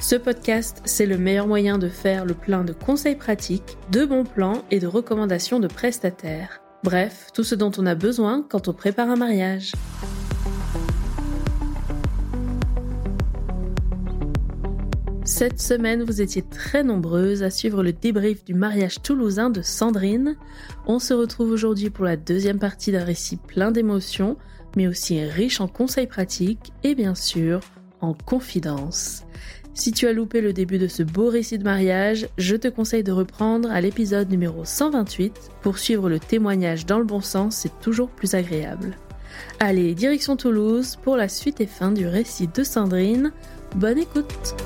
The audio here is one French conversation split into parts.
Ce podcast, c'est le meilleur moyen de faire le plein de conseils pratiques, de bons plans et de recommandations de prestataires. Bref, tout ce dont on a besoin quand on prépare un mariage. Cette semaine, vous étiez très nombreuses à suivre le débrief du mariage toulousain de Sandrine. On se retrouve aujourd'hui pour la deuxième partie d'un récit plein d'émotions, mais aussi riche en conseils pratiques et bien sûr en confidences. Si tu as loupé le début de ce beau récit de mariage, je te conseille de reprendre à l'épisode numéro 128 pour suivre le témoignage dans le bon sens, c'est toujours plus agréable. Allez, direction Toulouse pour la suite et fin du récit de Sandrine. Bonne écoute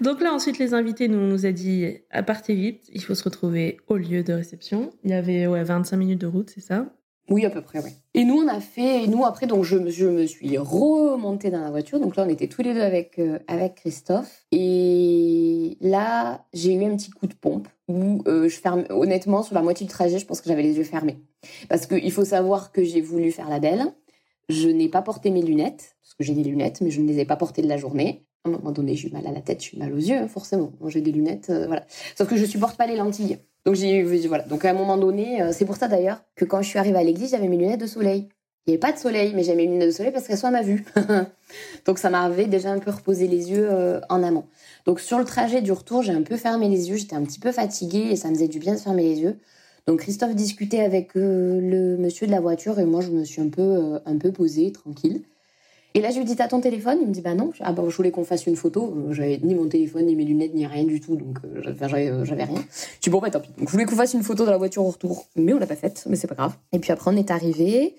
Donc là, ensuite, les invités nous, a dit à partez vite, il faut se retrouver au lieu de réception. Il y avait ouais, 25 minutes de route, c'est ça? Oui, à peu près, oui. Et nous, on a fait, et nous, après, donc, je, je me suis remontée dans la voiture. Donc là, on était tous les deux avec, euh, avec Christophe. Et là, j'ai eu un petit coup de pompe où euh, je ferme, honnêtement, sur la moitié du trajet, je pense que j'avais les yeux fermés. Parce qu'il faut savoir que j'ai voulu faire la belle. Je n'ai pas porté mes lunettes, parce que j'ai des lunettes, mais je ne les ai pas portées de la journée. À un moment donné, j'ai eu mal à la tête, j'ai eu mal aux yeux, hein, forcément. J'ai des lunettes, euh, voilà. Sauf que je supporte pas les lentilles. Donc j'ai voilà. Donc à un moment donné, euh, c'est pour ça d'ailleurs que quand je suis arrivée à l'église, j'avais mes lunettes de soleil. Il n'y avait pas de soleil, mais j'avais mes lunettes de soleil parce qu'elles sont à ma vue. Donc ça m'avait déjà un peu reposé les yeux euh, en amont. Donc sur le trajet du retour, j'ai un peu fermé les yeux. J'étais un petit peu fatiguée et ça me faisait du bien de fermer les yeux. Donc Christophe discutait avec le monsieur de la voiture et moi je me suis un peu un peu posée tranquille. Et là, je lui dis, t'as ton téléphone? Il me dit, bah non. Ah bah, je voulais qu'on fasse une photo. Euh, j'avais ni mon téléphone, ni mes lunettes, ni rien du tout. Donc, euh, euh, j'avais rien. Je dis, bon, bah tant pis. Donc, je voulais qu'on fasse une photo de la voiture au retour. Mais on l'a pas faite, mais c'est pas grave. Et puis après, on est arrivé.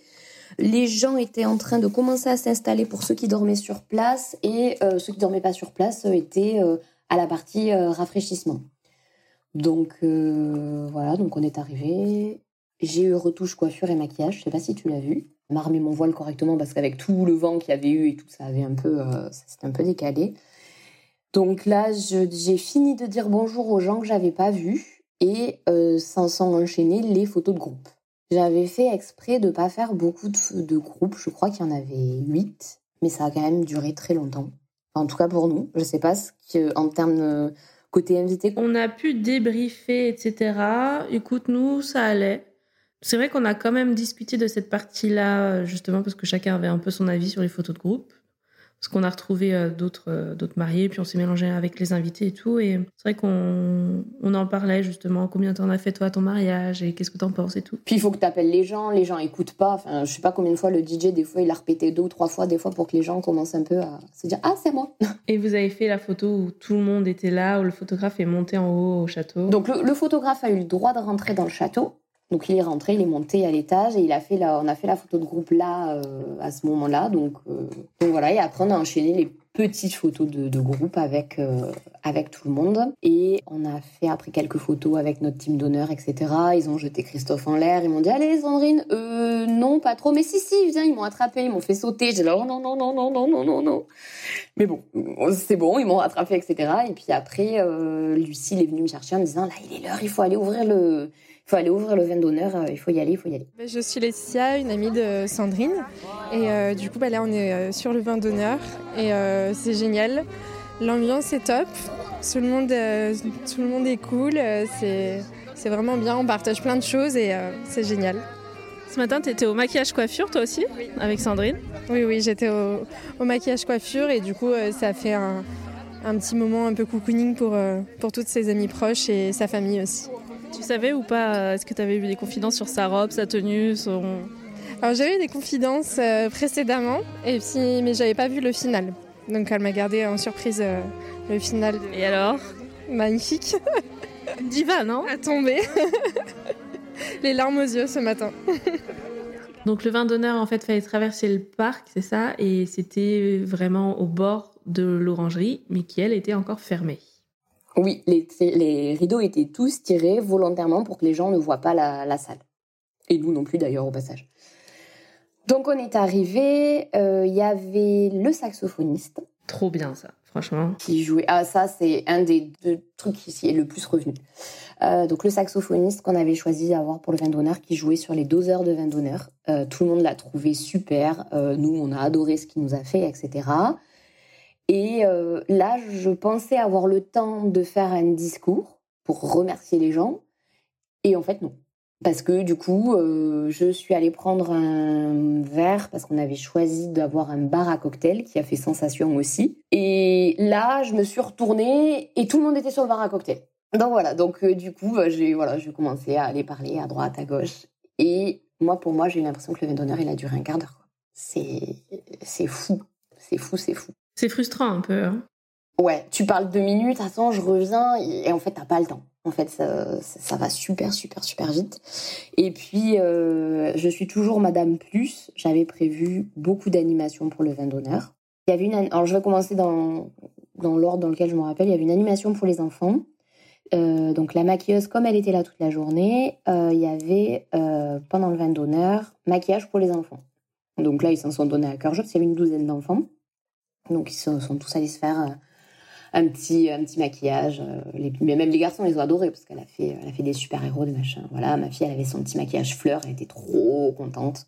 Les gens étaient en train de commencer à s'installer pour ceux qui dormaient sur place. Et ceux qui dormaient pas sur place étaient à la partie rafraîchissement. Donc, voilà. Donc, on est arrivé. J'ai eu retouche, coiffure et maquillage. Je sais pas si tu l'as vu m'armer mon voile correctement parce qu'avec tout le vent qu'il y avait eu et tout, ça avait un peu, euh, c'était un peu décalé. Donc là, j'ai fini de dire bonjour aux gens que j'avais pas vus et euh, s'en sont enchaînés les photos de groupe. J'avais fait exprès de pas faire beaucoup de, de groupes. Je crois qu'il y en avait huit, mais ça a quand même duré très longtemps. en tout cas pour nous. Je sais pas ce que, en termes de côté invité. On a pu débriefer, etc. Écoute, nous, ça allait. C'est vrai qu'on a quand même discuté de cette partie-là, justement, parce que chacun avait un peu son avis sur les photos de groupe. Parce qu'on a retrouvé euh, d'autres euh, d'autres mariés, puis on s'est mélangé avec les invités et tout. Et c'est vrai qu'on on en parlait justement. Combien t'en as fait toi à ton mariage et qu'est-ce que t'en penses et tout? Puis il faut que t'appelles les gens. Les gens écoutent pas. Enfin, je sais pas combien de fois le DJ, des fois, il a répété deux ou trois fois, des fois, pour que les gens commencent un peu à se dire Ah, c'est moi. Et vous avez fait la photo où tout le monde était là, où le photographe est monté en haut au château? Donc le photographe a eu le droit de rentrer dans le château. Donc il est rentré, il est monté à l'étage et il a fait la, on a fait la photo de groupe là euh, à ce moment-là. Donc, euh, donc, voilà et après on a enchaîné les petite photo de, groupe avec, euh, avec tout le monde. Et on a fait après quelques photos avec notre team d'honneur, etc. Ils ont jeté Christophe en l'air. Ils m'ont dit Allez, Sandrine, non, pas trop. Mais si, si, viens, ils m'ont attrapé, ils m'ont fait sauter. J'ai dit Oh non, non, non, non, non, non, non, non. Mais bon, c'est bon, ils m'ont rattrapé, etc. Et puis après, Lucille est venue me chercher en me disant Là, il est l'heure, il faut aller ouvrir le faut aller ouvrir le vin d'honneur, euh, il faut y aller, il faut y aller. Je suis Laetitia, une amie de Sandrine. Et euh, du coup, bah, là, on est euh, sur le vin d'honneur. Et c'est génial. L'ambiance est top. Tout le monde, tout le monde est cool. c'est vraiment bien. On partage plein de choses et c'est génial. Ce matin, tu étais au maquillage coiffure, toi aussi, avec Sandrine? Oui, oui, j'étais au, au, maquillage coiffure et du coup, ça a fait un, un petit moment un peu cocooning pour, pour toutes ses amies proches et sa famille aussi. Tu savais ou pas euh, Est-ce que tu avais eu des confidences sur sa robe, sa tenue, son... Alors j'avais eu des confidences euh, précédemment, et puis, mais j'avais pas vu le final. Donc elle m'a gardé en surprise euh, le final. Et alors? Magnifique. Diva, non? À tomber. Les larmes aux yeux ce matin. Donc le vin d'honneur en fait fallait traverser le parc, c'est ça, et c'était vraiment au bord de l'orangerie, mais qui elle était encore fermée. Oui, les, rideaux étaient tous tirés volontairement pour que les gens ne voient pas la, salle. Et nous non plus d'ailleurs au passage. Donc on est arrivé, euh, il y avait le saxophoniste. Trop bien ça, franchement. Qui jouait. Ah ça c'est un des deux trucs qui est le plus revenu. Euh, donc le saxophoniste qu'on avait choisi d'avoir pour le vin d'honneur, qui jouait sur les doseurs de vin d'honneur. Euh, tout le monde l'a trouvé super. nous on a adoré ce qu'il nous a fait, etc. Et euh, là, je pensais avoir le temps de faire un discours pour remercier les gens. Et en fait, non. Parce que du coup, euh, je suis allée prendre un verre parce qu'on avait choisi d'avoir un bar à cocktail qui a fait sensation aussi. Et là, je me suis retournée et tout le monde était sur le bar à cocktail. Donc voilà, donc euh, du coup, j'ai voilà, commencé à aller parler à droite, à gauche. Et moi, pour moi, j'ai eu l'impression que le vin d'honneur, il a duré un quart d'heure. C'est fou, c'est fou, c'est fou. C'est frustrant un peu. Hein. Ouais, tu parles deux minutes, attends, je reviens, et, en fait, t'as pas le temps. En fait, ça, va super, super, super vite. Et puis, euh, je suis toujours Madame Plus. J'avais prévu beaucoup d'animations pour le vin d'honneur. Il y avait une, alors je vais commencer dans, dans l'ordre dans lequel je me rappelle. Il y avait une animation pour les enfants. Euh, donc la maquilleuse, comme elle était là toute la journée, euh, il y avait pendant le vin d'honneur maquillage pour les enfants. Donc là, ils s'en sont donnés à cœur joie parce qu'il y avait une douzaine d'enfants. Donc ils sont, tous allés se faire euh, un petit un petit maquillage. Euh, mais même les garçons les ont adorés parce qu'elle a fait a fait des super héros des machins. Voilà, ma fille elle avait son petit maquillage fleur, elle était trop contente.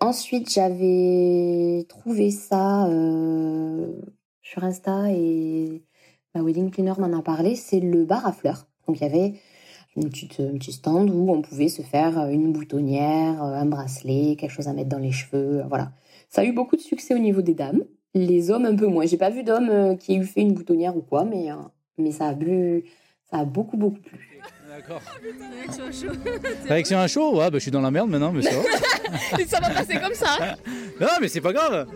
Ensuite j'avais trouvé ça euh, sur Insta et ma wedding planner m'en a parlé. C'est le bar à fleurs. Donc il y avait une petite, un petit stand où on pouvait se faire une boutonnière, un bracelet, quelque chose à mettre dans les cheveux. Voilà. Ça a eu beaucoup de succès au niveau des dames. Les hommes, un peu moins. J'ai pas vu d'homme euh, qui ait eu fait une boutonnière ou quoi, mais, euh, mais ça a bu, ça a beaucoup, beaucoup plu. D'accord. Réaction à chaud, ouais, bah, je suis dans la merde maintenant, mais ça va. ça va passer comme ça. non, mais c'est pas grave.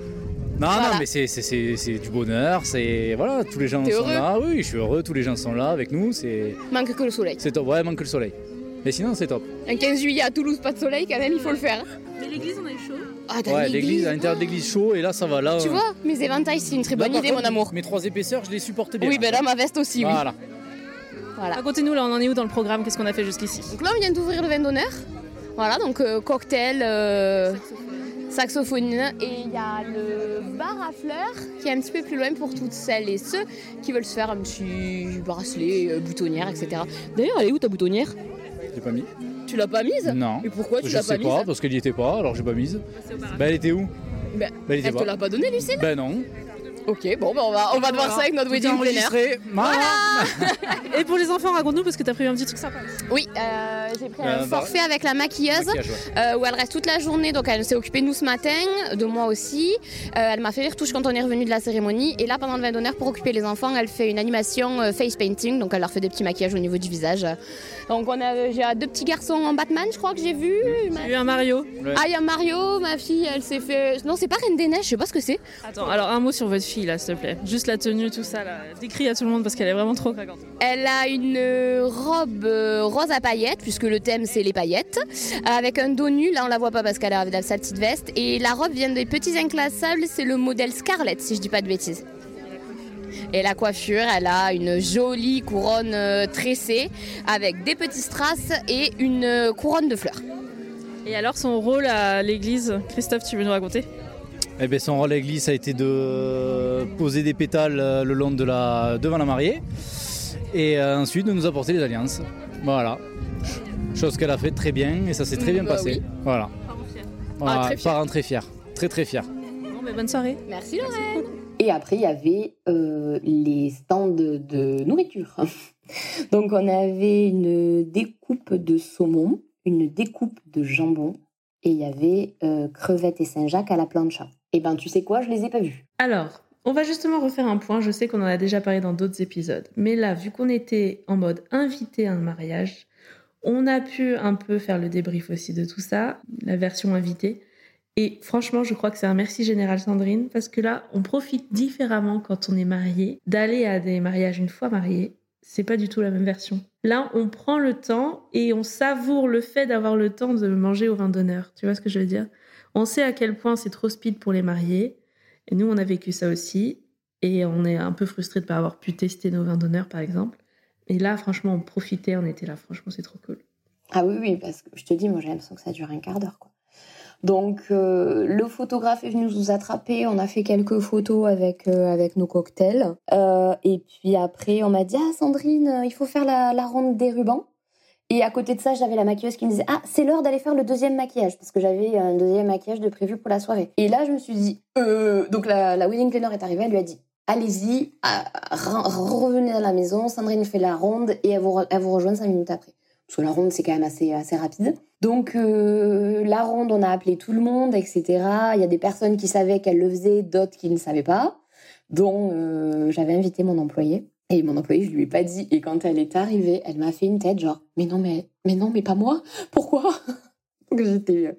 Non, non, mais c'est du bonheur, c'est. Voilà, tous les gens sont là. Oui, je suis heureux, tous les gens sont là avec nous. c'est... Manque que le soleil. C'est top, ouais, manque que le soleil. Mais sinon, c'est top. Un 15 juillet à Toulouse, pas de soleil, quand même, il faut le faire. Mais l'église, on a eu Ah, ouais, l'église, à l'intérieur de l'église chaud, et là ça va. Là, tu vois, mes éventails, c'est une très bonne idée, mon amour. Mes trois épaisseurs, je les supporte bien. Oui, ben là, ma veste aussi, oui. Voilà. voilà. Racontez-nous, là, on en est où dans le programme? Qu'est-ce qu'on a fait jusqu'ici? Donc là, on vient d'ouvrir le vin d'honneur. Voilà, donc euh, cocktail, euh, saxophone, et il y a le bar à fleurs qui est un petit peu plus loin pour toutes celles et ceux qui veulent se faire un petit bracelet, euh, boutonnière, etc. D'ailleurs, elle est où ta boutonnière? J'ai pas mis. Tu l'as pas mise Non. Et pourquoi tu l'as pas mise Je sais pas, parce qu'elle y était pas, alors j'ai pas mise. Bah elle était où bah, Elle, te l'a pas donnée, Lucille Bah non. Ok, bon, bah on va, on va devoir ça avec notre wedding planner. Voilà Et pour les enfants, raconte-nous parce que t'as pris un petit truc sympa. Oui, euh, j'ai pris un forfait avec la maquilleuse euh, où elle reste toute la journée. Donc elle s'est occupée de nous ce matin, de moi aussi. Euh, elle m'a fait les retouches quand on est revenu de la cérémonie. Et là, pendant le vin d'honneur, pour occuper les enfants, elle fait une animation face painting. Donc elle leur fait des petits maquillages au niveau du visage. Donc on a, j'ai deux petits garçons en Batman, je crois que j'ai vu. J'ai eu un Mario. Ah, il y a Mario, ma fille, elle s'est fait. Non, c'est pas Reine des Neiges, je sais pas ce que c'est. Attends, alors un mot sur votre fille là, s'il te plaît. Juste la tenue, tout ça là. Décris à tout le monde parce qu'elle est vraiment trop craquante. Elle a une robe euh, rose à paillettes, puisque le thème c'est les paillettes, avec un dos nu. Là on la voit pas parce qu'elle a sa petite veste. Et la robe vient des petits inclassables, c'est le modèle Scarlett, si je dis pas de bêtises. Et la coiffure, elle a une jolie couronne euh, tressée avec des petits strass et une euh, couronne de fleurs. Et alors son rôle à l'église, Christophe, tu veux nous raconter? Eh bien, son rôle à l'église a été de poser des pétales euh, le long de la, devant la mariée et ensuite de nous apporter les alliances. Voilà. Chose qu'elle a fait très bien et ça s'est très bien bah passé. Voilà. Voilà, ah, très fier. très fier. Très très fier. Bon, mais bonne soirée. Merci Lorraine. Et après, il y avait euh, les stands de, nourriture. Donc, on avait une découpe de saumon, une découpe de jambon, et il y avait euh, crevettes et Saint-Jacques à la plancha. Et eh ben, tu sais quoi, je les ai pas vus. Alors, on va justement refaire un point. Je sais qu'on en a déjà parlé dans d'autres épisodes, mais là, vu qu'on était en mode invité à un mariage, on a pu un peu faire le débrief aussi de tout ça, la version invitée. Et franchement, je crois que c'est un merci général Sandrine, parce que là, on profite différemment quand on est marié, d'aller à des mariages une fois marié. C'est pas du tout la même version. Là, on prend le temps et on savoure le fait d'avoir le temps de manger au vin d'honneur. Tu vois ce que je veux dire? On sait à quel point c'est trop speed pour les mariés. Et nous, on a vécu ça aussi. Et on est un peu frustré de ne pas avoir pu tester nos vins d'honneur, par exemple. Et là, franchement, on profitait, on était là. Franchement, c'est trop cool. Ah oui, oui, parce que je te dis, moi, j'ai l'impression que ça dure un quart d'heure, quoi. Donc, euh, le photographe est venu nous attraper. On a fait quelques photos avec euh, avec nos cocktails. Euh, et puis après, on m'a dit, ah Sandrine, il faut faire la, la ronde des rubans. Et à côté de ça, j'avais la maquilleuse qui me disait Ah, c'est l'heure d'aller faire le deuxième maquillage, parce que j'avais un deuxième maquillage de prévu pour la soirée. Et là, je me suis dit euh... Donc la, wedding planner est arrivée, elle lui a dit allez-y, revenez à la maison, Sandrine fait la ronde et elle vous, rejoint cinq minutes après. Parce que la ronde, c'est quand même assez, assez rapide. Donc, euh, la ronde, on a appelé tout le monde, etc. Il y a des personnes qui savaient qu'elle le faisait, d'autres qui ne savaient pas. Donc, euh, j'avais invité mon employé. Et mon employé, je lui ai pas dit. Et quand elle est arrivée, elle m'a fait une tête genre, mais non, mais, mais non, mais pas moi. Pourquoi? j'étais,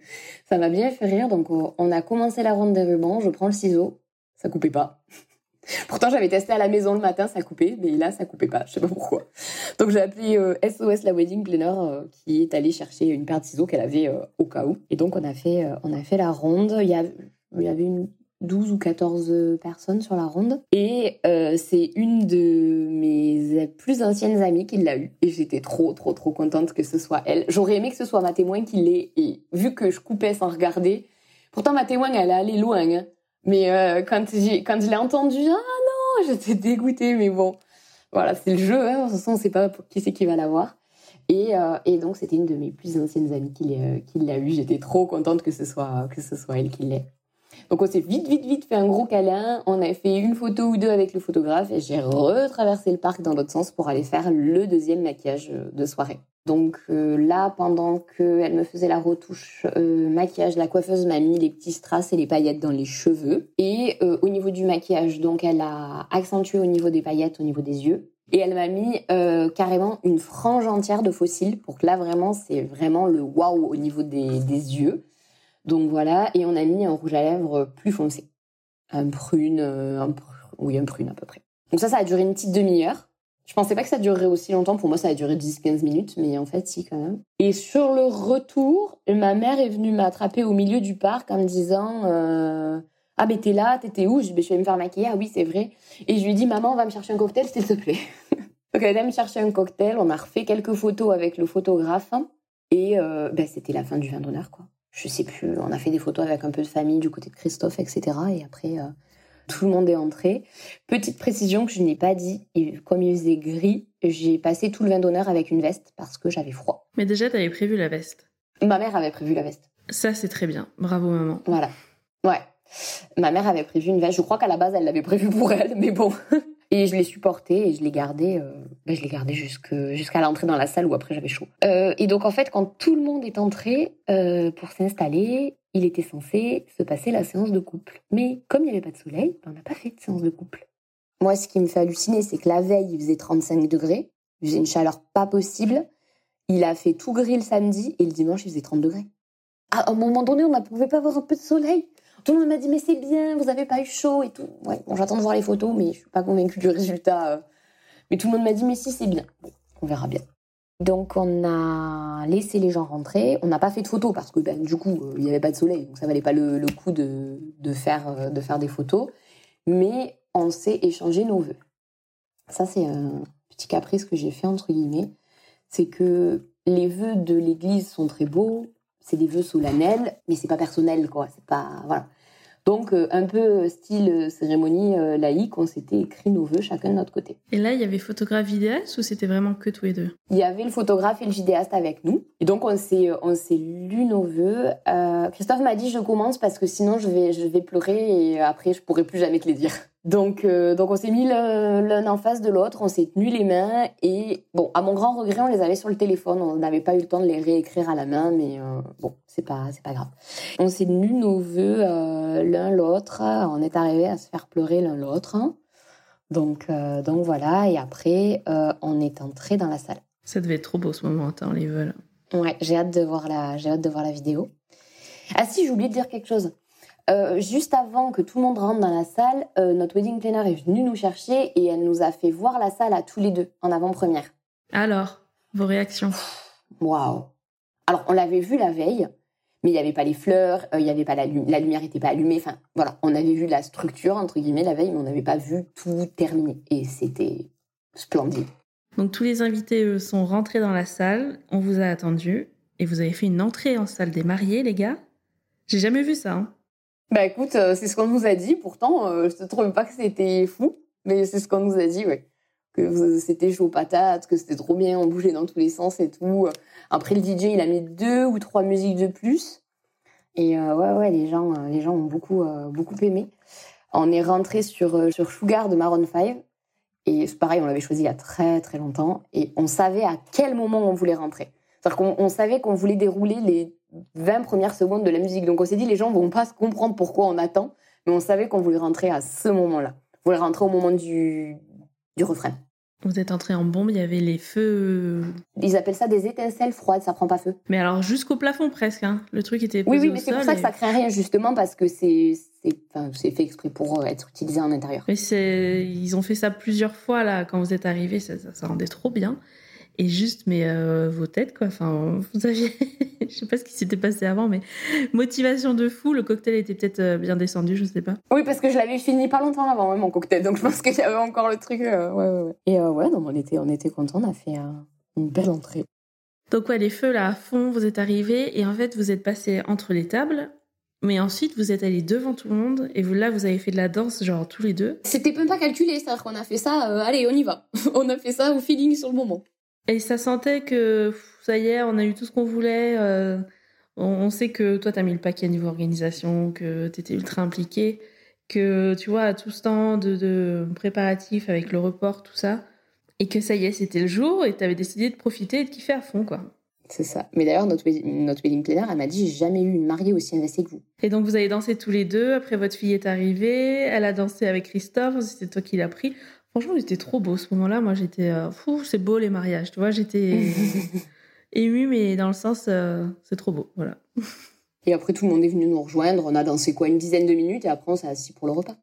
ça m'a bien fait rire. Donc, on a commencé la ronde des rubans. Je prends le ciseau. Ça coupait pas. Pourtant, j'avais testé à la maison le matin, ça coupait, mais là, ça coupait pas. Je sais pas pourquoi. Donc, j'ai appelé SOS euh, la wedding planner euh, qui est allée chercher une paire de ciseaux qu'elle avait euh, au cas où. Et donc, on a fait, on a fait la ronde. Il y avait une 12 ou 14 personnes sur la ronde. Et c'est une de mes plus anciennes amies qui l'a eu. Et j'étais trop, trop, trop contente que ce soit elle. J'aurais aimé que ce soit ma témoin qui l'ait. Et vu que je coupais sans regarder, pourtant ma témoin, elle est allée loin. Hein. Mais euh, quand j'ai quand je l'ai entendu, ah non, j'étais dégoûtée. Mais bon, voilà, c'est le jeu. Hein. De toute façon, on sait pas qui c'est qui va l'avoir. Et, euh, et donc, c'était une de mes plus anciennes amies qui, euh, qui l'a. J'étais trop contente que ce soit que ce soit elle qui l'ait. Donc, on s'est vite, vite, vite fait un gros câlin. On a fait une photo ou deux avec le photographe et j'ai retraversé le parc dans l'autre sens pour aller faire le deuxième maquillage de soirée. Donc euh, là, pendant qu'elle me faisait la retouche euh, maquillage, la coiffeuse m'a mis les petits strass et les paillettes dans les cheveux. Et euh, au niveau du maquillage, donc elle a accentué au niveau des paillettes, au niveau des yeux. Et elle m'a mis carrément une frange entière de fossiles pour que là vraiment c'est vraiment le waouh au niveau des, yeux. Donc voilà, et on a mis un rouge à lèvres plus foncé, un prune, un, oui un prune à peu près. Donc ça, ça a duré une petite demi-heure. Je pensais pas que ça durerait aussi longtemps. Pour moi, ça a duré 10-15 minutes, mais en fait, si, quand même. Et sur le retour, ma mère est venue m'attraper au milieu du parc en me disant euh, Ah, mais t'es là, t'étais où ben, Je vais me faire maquiller. Ah oui, c'est vrai. Et je lui ai dit Maman, va me chercher un cocktail, s'il te plaît. Donc, elle est me chercher un cocktail. On a refait quelques photos avec le photographe. Et euh, ben, c'était la fin du vin d'honneur, quoi. Je sais plus. On a fait des photos avec un peu de famille du côté de Christophe, etc. Et après. Euh, tout le monde est entré. Petite précision que je n'ai pas dit, comme il faisait gris, j'ai passé tout le vin d'honneur avec une veste parce que j'avais froid. Mais déjà, tu avais prévu la veste Ma mère avait prévu la veste. Ça, c'est très bien. Bravo, maman. Voilà. Ouais. Ma mère avait prévu une veste. Je crois qu'à la base, elle l'avait prévu pour elle, mais bon. Et je l'ai supporté et je l'ai gardé, euh, ben je jusqu'à l'entrée dans la salle où après j'avais chaud. Euh, et donc en fait, quand tout le monde est entré euh, pour s'installer, il était censé se passer la séance de couple. Mais comme il n'y avait pas de soleil, ben, on n'a pas fait de séance de couple. Moi, ce qui me fait halluciner, c'est que la veille, il faisait 35 degrés, il faisait une chaleur pas possible. Il a fait tout gris le samedi et le dimanche, il faisait 30 degrés. À un moment donné, on ne pouvait pas avoir un peu de soleil. Tout le monde m'a dit mais c'est bien, vous avez pas eu chaud et tout. Ouais, bon, j'attends de voir les photos, mais je suis pas convaincue du résultat. Euh. Mais tout le monde m'a dit mais si c'est bien. on verra bien. Donc on a laissé les gens rentrer. On n'a pas fait de photos parce que ben, du coup euh, il n'y avait pas de soleil, donc ça valait pas le, coup de, de, faire, euh, de faire des photos. Mais on s'est échangé nos vœux. Ça, c'est un petit caprice que j'ai fait, entre guillemets. C'est que les vœux de l'église sont très beaux, c'est des vœux solennels, mais c'est pas personnel, quoi. C'est pas. Voilà. Donc, euh, un peu style euh, cérémonie euh, laïque, on s'était écrit nos vœux chacun de notre côté. Et là, il y avait photographe vidéaste ou c'était vraiment que tous les deux? Il y avait le photographe et le vidéaste avec nous. Et donc, on s'est, on s'est lu nos vœux. Christophe m'a dit je commence parce que sinon je vais, je vais pleurer et après je pourrai plus jamais te les dire. Donc, euh, donc on s'est mis l'un en face de l'autre, on s'est tenu les mains et bon, à mon grand regret, on les avait sur le téléphone, on n'avait pas eu le temps de les réécrire à la main, mais euh, bon, c'est pas, c'est pas grave. On s'est tenu nos vœux euh, l'un l'autre, on est arrivé à se faire pleurer l'un l'autre. Donc, donc voilà, et après, on est entré dans la salle. Ça devait être trop beau ce moment, attends, les vœux là. Ouais, j'ai hâte de voir la, j'ai hâte de voir la vidéo. Ah si, j'ai oublié de dire quelque chose. Euh, juste avant que tout le monde rentre dans la salle, euh, notre wedding planner est venue nous chercher et elle nous a fait voir la salle à tous les deux en avant-première. Alors, vos réactions? Waouh Alors, on l'avait vu la veille, mais il n'y avait pas les fleurs, euh, il y avait pas la, la lumière n'était pas allumée. Enfin, voilà, on avait vu la structure entre guillemets la veille, mais on n'avait pas vu tout terminé et c'était splendide. Donc tous les invités sont rentrés dans la salle, on vous a attendu et vous avez fait une entrée en salle des mariés, les gars? J'ai jamais vu ça. Hein. Bah écoute, euh, c'est ce qu'on nous a dit. Pourtant, euh, je ne trouve pas que c'était fou, mais c'est ce qu'on nous a dit, ouais. Que c'était chaud patate, que c'était trop bien, on bougeait dans tous les sens et tout. Après, le DJ, il a mis deux ou trois musiques de plus. Et euh, ouais, ouais, les gens, les gens ont beaucoup, beaucoup aimé. On est rentré sur, sur Sugar de Maroon 5. Et c'est pareil, on l'avait choisi il y a très très longtemps. Et on savait à quel moment on voulait rentrer. C'est-à-dire qu'on savait qu'on voulait dérouler les 20 premières secondes de la musique. Donc on s'est dit, les gens vont pas se comprendre pourquoi on attend, mais on savait qu'on voulait rentrer à ce moment-là. On voulait rentrer au moment du, du refrain. Vous êtes entré en bombe, il y avait les feux. Ils appellent ça des étincelles froides, ça prend pas feu. Mais alors jusqu'au plafond presque, hein. le truc était posé Oui, oui, mais c'est pour ça que ça craint rien justement parce que c'est c'est fait exprès pour être utilisé en intérieur. Mais ils ont fait ça plusieurs fois là quand vous êtes arrivé, ça, ça rendait trop bien et juste mais euh, vos têtes quoi enfin vous aviez je sais pas ce qui s'était passé avant mais motivation de fou le cocktail était peut-être euh, bien descendu je sais pas oui parce que je l'avais fini pas longtemps avant mon cocktail donc je pense qu'il y avait encore le truc euh, ouais, ouais, ouais. et ouais non, on était on était content on a fait une belle entrée donc ouais les feux là à fond vous êtes arrivés et en fait vous êtes passé entre les tables mais ensuite, vous êtes allés devant tout le monde et vous là, vous avez fait de la danse, genre tous les deux. C'était même pas calculé, c'est-à-dire qu'on a fait ça. allez, on y va. on a fait ça au feeling sur le moment. Et ça sentait que ça y est, on a eu tout ce qu'on voulait. Euh, on, sait que toi, tu as mis le paquet niveau organisation, que tu étais ultra impliqué, que tu vois, tout ce temps de, de préparatifs avec le report, tout ça, et que ça y est, c'était le jour et tu avais décidé de profiter et de kiffer à fond, quoi. C'est ça. Mais d'ailleurs, notre, notre wedding planner, elle m'a dit j'ai jamais eu une mariée aussi investie que vous. Et donc, vous avez dansé tous les deux. Après, votre fille est arrivée. Elle a dansé avec Christophe. C'était toi qui l'as pris. Franchement, c'était trop beau ce moment-là. Moi, j'étais euh, fou, c'est beau les mariages. Tu vois, j'étais émue, mais dans le sens, euh, c'est trop beau. Voilà. Et après, tout le monde est venu nous rejoindre. On a dansé quoi une dizaine de minutes et après, on s'est assis pour le repas.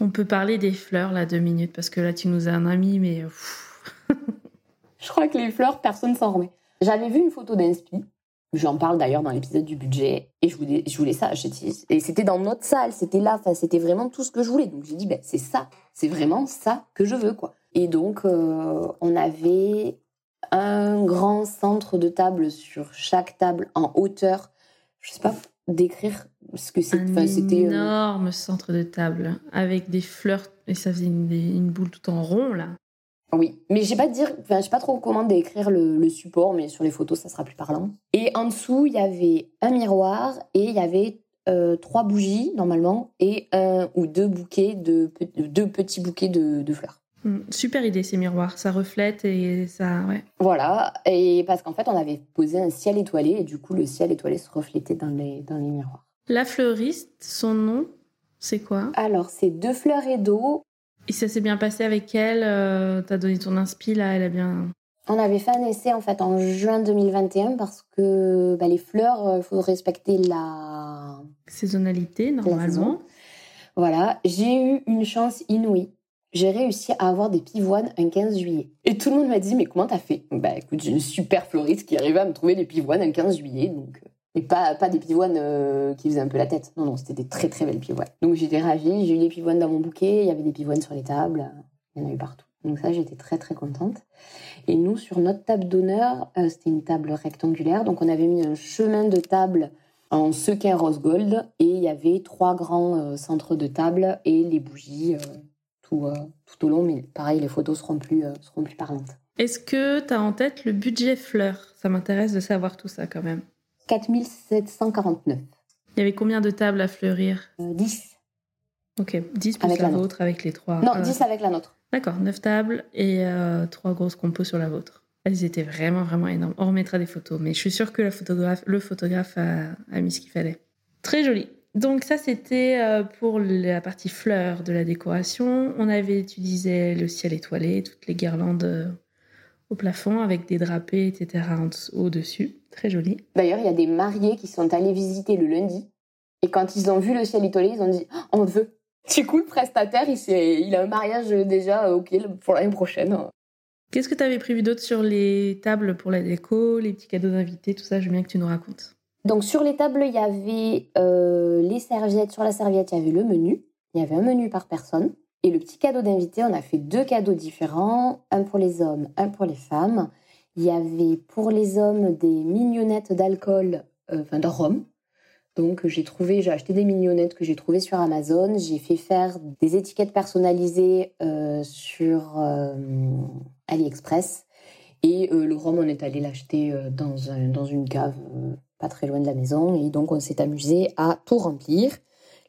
On peut parler des fleurs là deux minutes parce que là tu nous as un ami mais. Je crois que les fleurs personne s'en remet. J'avais vu une photo d'Inspi J'en parle d'ailleurs dans l'épisode du budget. Et je voulais, ça. Et c'était dans notre salle, c'était là. Enfin, c'était vraiment tout ce que je voulais. Donc j'ai dit, ben, c'est ça. C'est vraiment ça que je veux, quoi. Et donc, euh, on avait un grand centre de table sur chaque table en hauteur. Je sais pas décrire ce que. Un c'était euh, énorme centre de table avec des fleurs et ça faisait une, une boule tout en rond là. Oui, mais j'ai pas dire, enfin, je sais pas trop comment décrire le, support, mais sur les photos, ça sera plus parlant. Et en dessous, il y avait un miroir et il y avait euh, trois bougies normalement et un ou deux bouquets de deux petits bouquets de, fleurs. Hmm, super idée ces miroirs, ça reflète et ça, ouais. Voilà, et parce qu'en fait, on avait posé un ciel étoilé et du coup, le ciel étoilé se reflétait dans les dans les miroirs. La fleuriste, son nom, c'est quoi? Alors, c'est Deux fleurs et d'eau et ça s'est bien passé avec elle euh, T'as donné ton inspi là Elle a bien. On avait fait un essai en fait en juin 2021 parce que bah, les fleurs, il euh, faut respecter la saisonnalité normalement. voilà, j'ai eu une chance inouïe. J'ai réussi à avoir des pivoines un 15 juillet. Et tout le monde m'a dit mais comment t'as fait? Bah écoute, j'ai une super fleuriste qui arrivait à me trouver des pivoines un 15 juillet donc. Et pas, pas des pivoines euh, qui faisaient un peu la tête. Non, non, c'était des très très belles pivoines. Donc j'étais ravie. J'ai eu des pivoines dans mon bouquet. Il y avait des pivoines sur les tables. Il y en a eu partout. Donc ça, j'étais très très contente. Et nous, sur notre table d'honneur, euh, c'était une table rectangulaire. Donc on avait mis un chemin de table en sequin rose gold. Et il y avait trois grands euh, centres de table et les bougies tout, tout au long. Mais pareil, les photos seront plus, seront plus parlantes. Est-ce que tu as en tête le budget fleurs Ça m'intéresse de savoir tout ça quand même. 4749. Il y avait combien de tables à fleurir 10. Euh, ok, 10 plus la, vôtre avec les trois. Non, 10 euh, avec la nôtre. D'accord, 9 tables et euh, 3 grosses compos sur la vôtre. Elles étaient vraiment, vraiment énormes. On remettra des photos, mais je suis sûre que la photographe, le photographe a, a mis ce qu'il fallait. Très joli. Donc ça, c'était pour la partie fleurs de la décoration. On avait, disais, le ciel étoilé, toutes les guirlandes au plafond avec des drapés, etc. au-dessus. Très joli. D'ailleurs, il y a des mariés qui sont allés visiter le lundi. Et quand ils ont vu le ciel étoilé, ils ont dit oh, On veut. Du coup, le prestataire, il, il a un mariage déjà euh, OK pour l'année prochaine. Qu'est-ce que tu avais prévu d'autre sur les tables pour la déco, les petits cadeaux d'invités, tout ça? Je veux bien que tu nous racontes. Donc, sur les tables, il y avait euh, les serviettes. Sur la serviette, il y avait le menu. Il y avait un menu par personne. Et le petit cadeau d'invité, on a fait deux cadeaux différents, un pour les hommes, un pour les femmes. Il y avait pour les hommes des mignonnettes d'alcool, euh, enfin de rhum. Donc j'ai trouvé, j'ai acheté des mignonnettes que j'ai trouvées sur Amazon. J'ai fait faire des étiquettes personnalisées euh, sur euh, AliExpress. Et le rhum, on est allé l'acheter dans, dans une cave pas très loin de la maison. Et donc on s'est amusé à tout remplir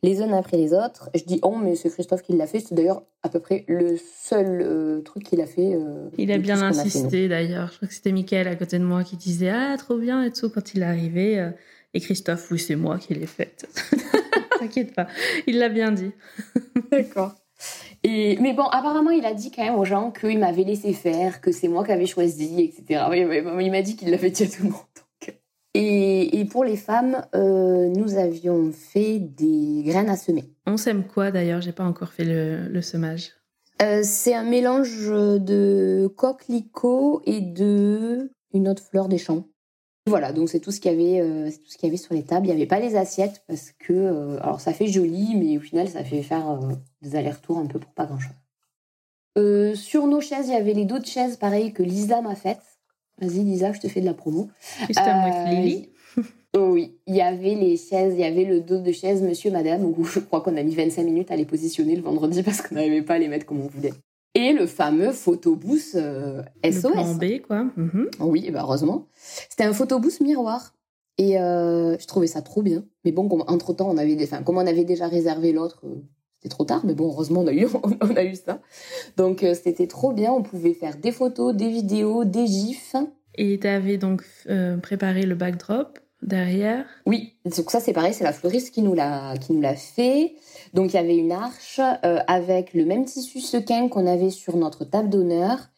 les uns après les autres. Je dis on, mais c'est Christophe qui l'a fait. C'est d'ailleurs à peu près le seul euh, truc qu'il a fait. Euh, il a bien insisté d'ailleurs. Je crois que c'était Mickaël à côté de moi qui disait Ah, trop bien et tout quand il est arrivé. Euh. Et Christophe, oui, c'est moi qui l'ai faite. T'inquiète pas, il l'a bien dit. D'accord. Et, mais bon, apparemment, il a dit quand même aux gens qu'il m'avait laissé faire, que c'est moi qui avais choisi, etc. Il m'a dit qu'il l'avait dit à tout le monde. Et, pour les femmes, euh, nous avions fait des graines à semer. On sème quoi d'ailleurs? J'ai pas encore fait le, semage. Euh, c'est un mélange de coquelicot et de une autre fleur des champs. Voilà, donc c'est tout ce qu'il y avait, euh, tout ce qu'il y avait sur les tables. Il n'y avait pas les assiettes parce que, alors ça fait joli, mais au final ça fait faire des allers-retours un peu pour pas grand-chose. sur nos chaises, il y avait les dos de chaises pareil que Lisa m'a faites. Vas-y, Lisa, je te fais de la promo. Euh, Lily. Oh oui, il y avait les chaises, il y avait le dos de chaise monsieur, madame, où je crois qu'on a mis 25 minutes à les positionner le vendredi parce qu'on n'arrivait pas à les mettre comme on voulait. Et le fameux photobooth euh, SOS. Le plan B, quoi. Mhm. Oui, bah heureusement. C'était un photobooth miroir. Et euh, je trouvais ça trop bien. Mais bon, entre-temps, on avait des... enfin, comme on avait déjà réservé l'autre, euh, c'était trop tard, mais bon, heureusement, on a eu, on a eu ça. Donc, euh, c'était trop bien. On pouvait faire des photos, des vidéos, des gifs. Et tu avais donc euh, préparé le backdrop derrière Oui, donc ça, c'est pareil, c'est la fleuriste qui nous l'a, qui nous l'a fait. Donc, il y avait une arche euh, avec le même tissu sequin qu'on avait sur notre table d'honneur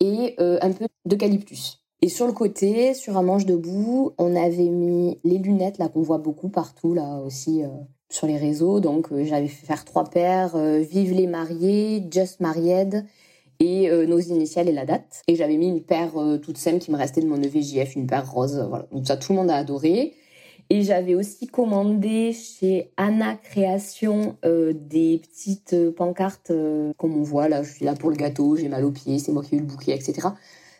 et un peu d'eucalyptus. Et sur le côté, sur un manche debout, on avait mis les lunettes là qu'on voit beaucoup partout là aussi sur les réseaux. Donc, euh, j'avais fait faire trois paires, euh, Vive les mariés, Just Married et euh, nos initiales et la date. Et j'avais mis une paire toute simple qui me restait de mon EVJF, une paire rose. Voilà. Donc ça, tout le monde a adoré. Et j'avais aussi commandé chez Anna Création des petites pancartes comme on voit là. Je suis là pour le gâteau, j'ai mal aux pieds, c'est moi qui ai eu le bouquet, etc.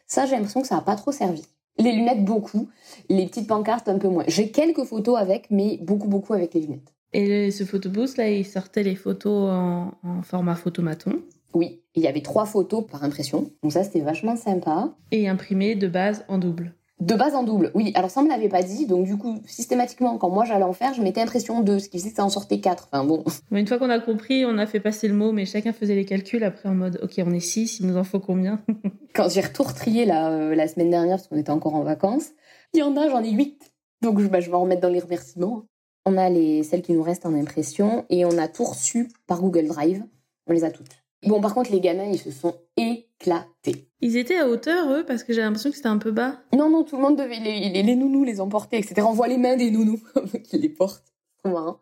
Ça, j'ai l'impression que ça n'a pas trop servi. Les lunettes, beaucoup. Les petites pancartes, un peu moins. J'ai quelques photos avec, mais beaucoup, beaucoup avec les lunettes. Et ce photobooth, là, il sortait les photos en, format photomaton. Oui, il y avait trois photos par impression. Donc ça, c'était vachement sympa. Et imprimé de base en double. De base en double, oui. Alors ça, on me l'avait pas dit. Donc du coup, systématiquement, quand moi j'allais en faire, je mettais impression 2, ce qui faisait que ça en sortait 4. Enfin bon. une fois qu'on a compris, on a fait passer le mot, mais chacun faisait les calculs après en mode, ok, on est 6, il nous en faut combien Quand j'ai retour trié la, euh, la semaine dernière, parce qu'on était encore en vacances, il y en a, j'en ai 8. Donc bah, je vais en remettre dans les remerciements. On a les, celles qui nous restent en impression et on a tout reçu par Google Drive. On les a toutes. Bon, par contre, les gamins, ils se sont éclatés. Ils étaient à hauteur, eux, parce que j'ai l'impression que c'était un peu bas. Non, non, tout le monde devait. Les, les, nounous les emporter, etc. On voit les mains des nounous qui les portent. Marrant.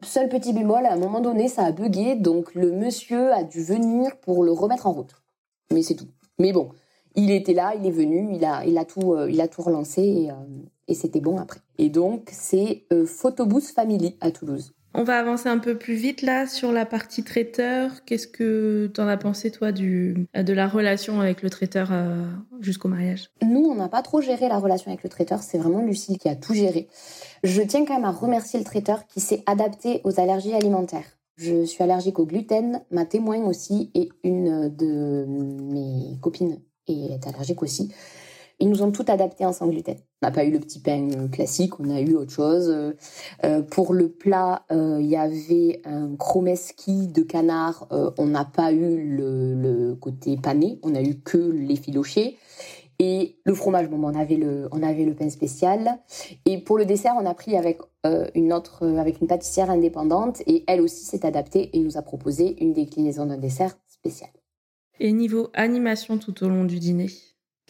Seul petit bémol, à un moment donné, ça a bugué, donc le monsieur a dû venir pour le remettre en route. Mais c'est tout. Mais bon, il était là, il est venu, il a, il a tout, euh, il a tout relancé et, euh, et c'était bon après. Et donc, c'est euh, Photobooth Family à Toulouse. On va avancer un peu plus vite là sur la partie traiteur. Qu'est-ce que tu en as pensé toi du, de la relation avec le traiteur euh, jusqu'au mariage? Nous, on n'a pas trop géré la relation avec le traiteur. C'est vraiment Lucille qui a tout géré. Je tiens quand même à remercier le traiteur qui s'est adapté aux allergies alimentaires. Je suis allergique au gluten, ma témoin aussi et une de mes copines est allergique aussi. Ils nous ont tout adapté en sans gluten. On n'a pas eu le petit pain euh, classique, on a eu autre chose. Euh, pour le plat, euh, il y avait un chromeski de canard. on n'a pas eu le, côté pané, on a eu que les filochés. Et le fromage, bon, on avait le, on avait le pain spécial. Et pour le dessert, on a pris avec une autre, avec une pâtissière indépendante, et elle aussi s'est adaptée et nous a proposé une déclinaison d'un dessert spécial. Et niveau animation tout au long du dîner?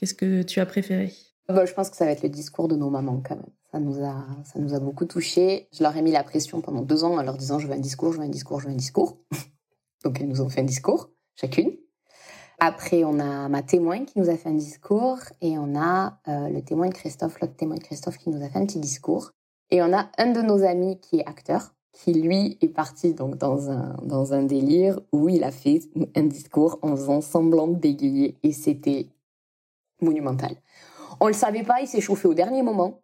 Qu'est-ce que tu as préféré? Bah, Je pense que ça va être le discours de nos mamans quand même. Ça nous a, ça nous a beaucoup touchés. Je leur ai mis la pression pendant deux ans en leur disant je veux un discours, je veux un discours, je veux un discours. Donc elles nous ont fait un discours, chacune. Après, on a ma témoin qui nous a fait un discours et on a euh, le témoin de Christophe, l'autre témoin de Christophe qui nous a fait un petit discours. Et on a un de nos amis qui est acteur, qui lui est parti donc dans un, dans un délire où il a fait un discours en faisant semblant de bégayer et c'était monumental. On le savait pas, il s'est chauffé au dernier moment.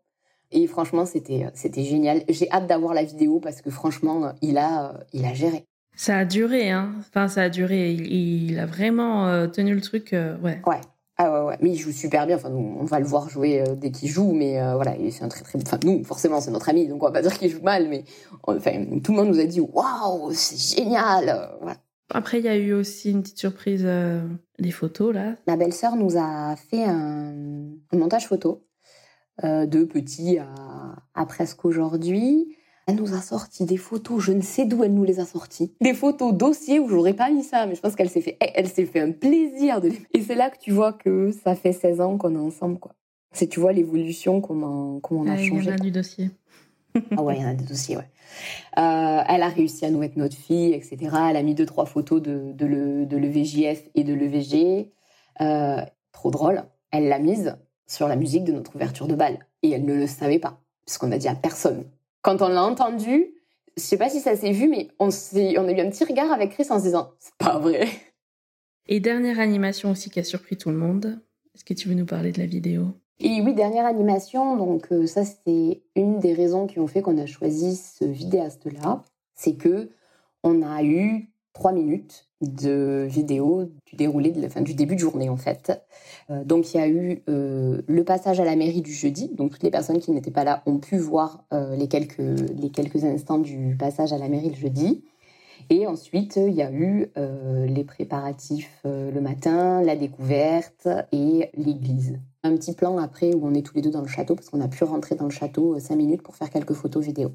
Et franchement, c'était c'était génial. J'ai hâte d'avoir la vidéo parce que franchement, il a il a géré. Ça a duré, hein. Enfin, ça a duré. Il, a vraiment euh, tenu le truc, euh, ouais. Ouais. Ah ouais, ouais. Mais il joue super bien. Enfin, on va le voir jouer euh, dès qu'il joue, mais voilà, c'est un très très. Enfin, nous, forcément, c'est notre ami, donc on va pas dire qu'il joue mal, mais enfin, tout le monde nous a dit waouh, c'est génial. Voilà. Après, il y a eu aussi une petite surprise, euh, des photos là. Ma belle-sœur nous a fait un, montage photo euh, de petit à, presque aujourd'hui. Elle nous a sorti des photos, je ne sais d'où elle nous les a sorties. Des photos dossiers où j'aurais pas mis ça, mais je pense qu'elle s'est fait, elle s'est fait un plaisir de les. Et c'est là que tu vois que ça fait 16 ans qu'on est ensemble, quoi. C'est, tu vois, l'évolution, comment, comment on a changé. Il y a du dossier. Ah ouais, il y en a des dossiers, ouais. Euh, elle a réussi à nous mettre notre fille, etc. Elle a mis deux, trois photos de, de, le, l'EVJF et de l'EVG. Euh, trop drôle. Elle l'a mise sur la musique de notre ouverture de bal. Et elle ne le savait pas, puisqu'on a dit à personne. Quand on l'a entendu, je sais pas si ça s'est vu, mais on, s'est, on a eu un petit regard avec Chris en se disant c'est pas vrai. Et dernière animation aussi qui a surpris tout le monde. Est-ce que tu veux nous parler de la vidéo? Et oui, dernière animation, donc euh, ça c'est une des raisons qui ont fait qu'on a choisi ce vidéaste-là, c'est que on a eu trois minutes de vidéo du déroulé de la fin du début de journée en fait. Euh, donc il y a eu euh, le passage à la mairie du jeudi, donc toutes les personnes qui n'étaient pas là ont pu voir les quelques les quelques instants du passage à la mairie le jeudi. Et ensuite, il y a eu les préparatifs le matin, la découverte et l'église un petit plan après où on est tous les deux dans le château parce qu'on a pu rentrer dans le château euh, cinq minutes pour faire quelques photos vidéo.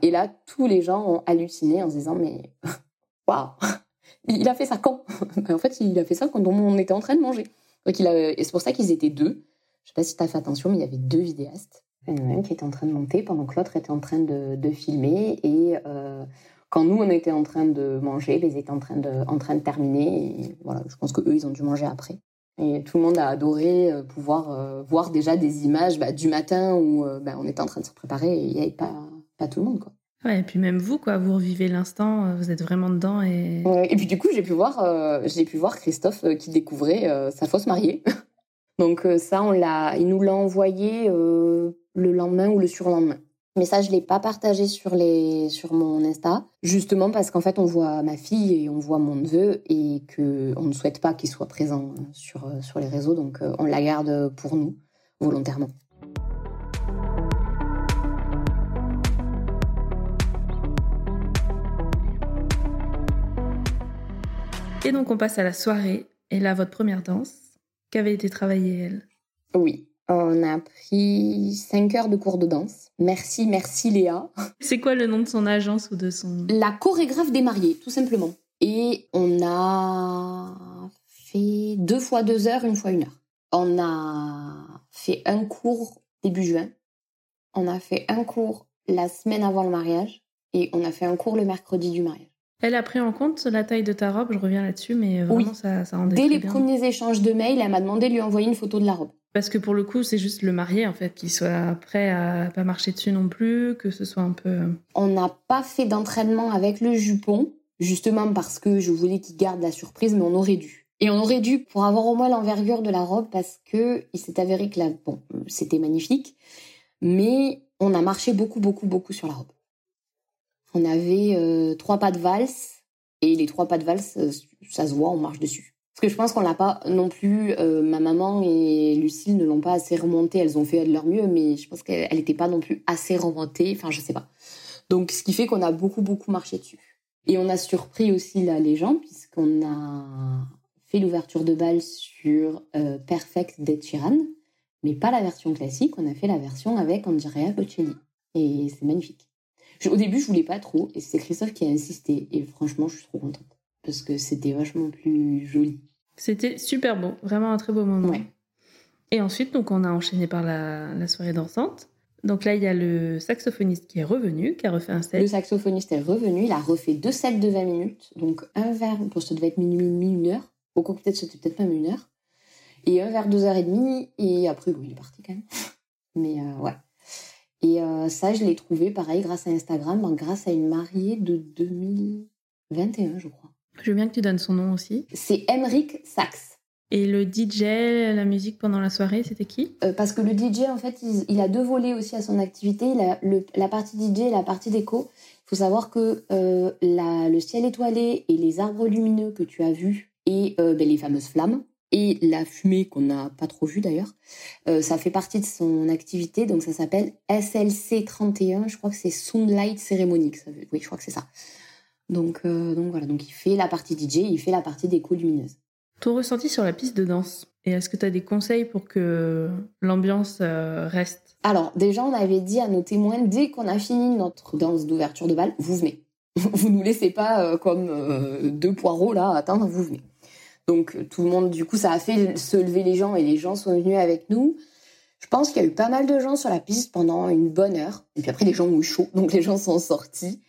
Et là, tous les gens ont halluciné en se disant mais waouh, il a fait ça quand? En fait, il a fait ça quand on était en train de manger. Et c'est pour ça qu'ils étaient deux. Je sais pas si tu as fait attention, mais il y avait deux vidéastes. Il y en a un qui était en train de monter pendant que l'autre était en train de, filmer. Et euh, quand nous, on était en train de manger, ils étaient en train de, en train de terminer. Et voilà, je pense qu'eux, ils ont dû manger après. Et tout le monde a adoré euh, pouvoir euh, voir déjà des images bah, du matin où euh, bah, on était en train de se préparer et il n'y avait pas, pas tout le monde. Quoi. Ouais, et puis même vous, quoi, vous revivez l'instant, vous êtes vraiment dedans. Et, et puis du coup, j'ai pu, voir, j'ai pu voir Christophe qui découvrait sa fausse mariée. Donc ça, on l'a, il nous l'a envoyé le lendemain ou le surlendemain. Mais ça, je l'ai pas partagé sur les sur mon Insta, justement parce qu'en fait, on voit ma fille et on voit mon neveu et que on ne souhaite pas qu'il soit présent sur sur les réseaux, donc euh, on la garde pour nous volontairement. Et donc on passe à la soirée. Et là votre première danse. Qu'avait été travaillée elle? Oui, on a pris 5 heures de cours de danse. Merci, merci Léa. C'est quoi le nom de son agence ou de son... La chorégraphe des mariés, tout simplement. Et on a fait deux fois deux heures, une fois une heure. On a fait un cours début juin. On a fait un cours la semaine avant le mariage. Et on a fait un cours le mercredi du mariage. Elle a pris en compte la taille de ta robe, je reviens là-dessus, mais vraiment ça, ça rendait Dès les premiers échanges de mails, elle m'a demandé de lui envoyer une photo de la robe. Parce que pour le coup, c'est juste le marié, en fait, qui soit prêt à pas marcher dessus non plus, que ce soit un peu... On n'a pas fait d'entraînement avec le jupon, justement parce que je voulais qu'il garde la surprise, mais on aurait dû. Et on aurait dû pour avoir au moins l'envergure de la robe parce que il s'est avéré que bon, c'était magnifique, mais on a marché beaucoup, beaucoup, beaucoup sur la robe. On avait euh, trois pas de valse et les trois pas de valse, euh, ça se voit, on marche dessus. Parce que je pense qu'on l'a pas non plus. Euh, ma maman et Lucille ne l'ont pas assez remonté. Elles ont fait de leur mieux, mais je pense qu'elle n'était pas non plus assez remontée. Enfin, je sais pas. Donc, ce qui fait qu'on a beaucoup, beaucoup marché dessus. Et on a surpris aussi la légende puisqu'on a fait l'ouverture de bal sur euh, Perfect d'Ed Sheeran, mais pas la version classique. On a fait la version avec Andrea Bocelli. Et c'est magnifique. au début, je voulais pas trop, et c'est Christophe qui a insisté. Et franchement, je suis trop contente parce que c'était vachement plus joli. C'était super beau, vraiment un très beau moment. Et ensuite, donc, on a enchaîné par la, la soirée dansante. Donc là, il y a le saxophoniste qui est revenu, qui a refait un set. Le saxophoniste est revenu, il a refait deux sets de 20 minutes. Donc un verre, pour ça devait être minuit, minuit, une heure. Au peut-être c'était peut-être même une heure. Et un verre deux heures et demie. Et après, bon, il est parti quand même. Mais euh, ouais. Et euh, ça, je l'ai trouvé pareil grâce à Instagram, grâce à une mariée de 2021, je crois. Je veux bien que tu donnes son nom aussi. C'est Emric Sax. Et le DJ, la musique pendant la soirée, c'était qui? Euh, Parce que le DJ, en fait, il, a deux volets aussi à son activité. Il a la partie DJ et la partie déco. Il faut savoir que euh, le ciel étoilé et les arbres lumineux que tu as vus et euh, ben, les fameuses flammes et la fumée qu'on n'a pas trop vue d'ailleurs, ça fait partie de son activité. Donc ça s'appelle SLC 31. Je crois que c'est Sunlight Ceremony. Oui, je crois que c'est ça. Donc, donc voilà, donc il fait la partie DJ, il fait la partie déco lumineuse. Ton ressenti sur la piste de danse Et est-ce que tu as des conseils pour que l'ambiance euh, reste? Alors, déjà, on avait dit à nos témoins, dès qu'on a fini notre danse d'ouverture de bal, vous venez. vous nous laissez pas euh, comme euh, deux poireaux là à attendre, vous venez. Donc, tout le monde, du coup, ça a fait se lever les gens et les gens sont venus avec nous. Je pense qu'il y a eu pas mal de gens sur la piste pendant une bonne heure. Et puis après, les gens ont eu chaud, donc les gens sont sortis.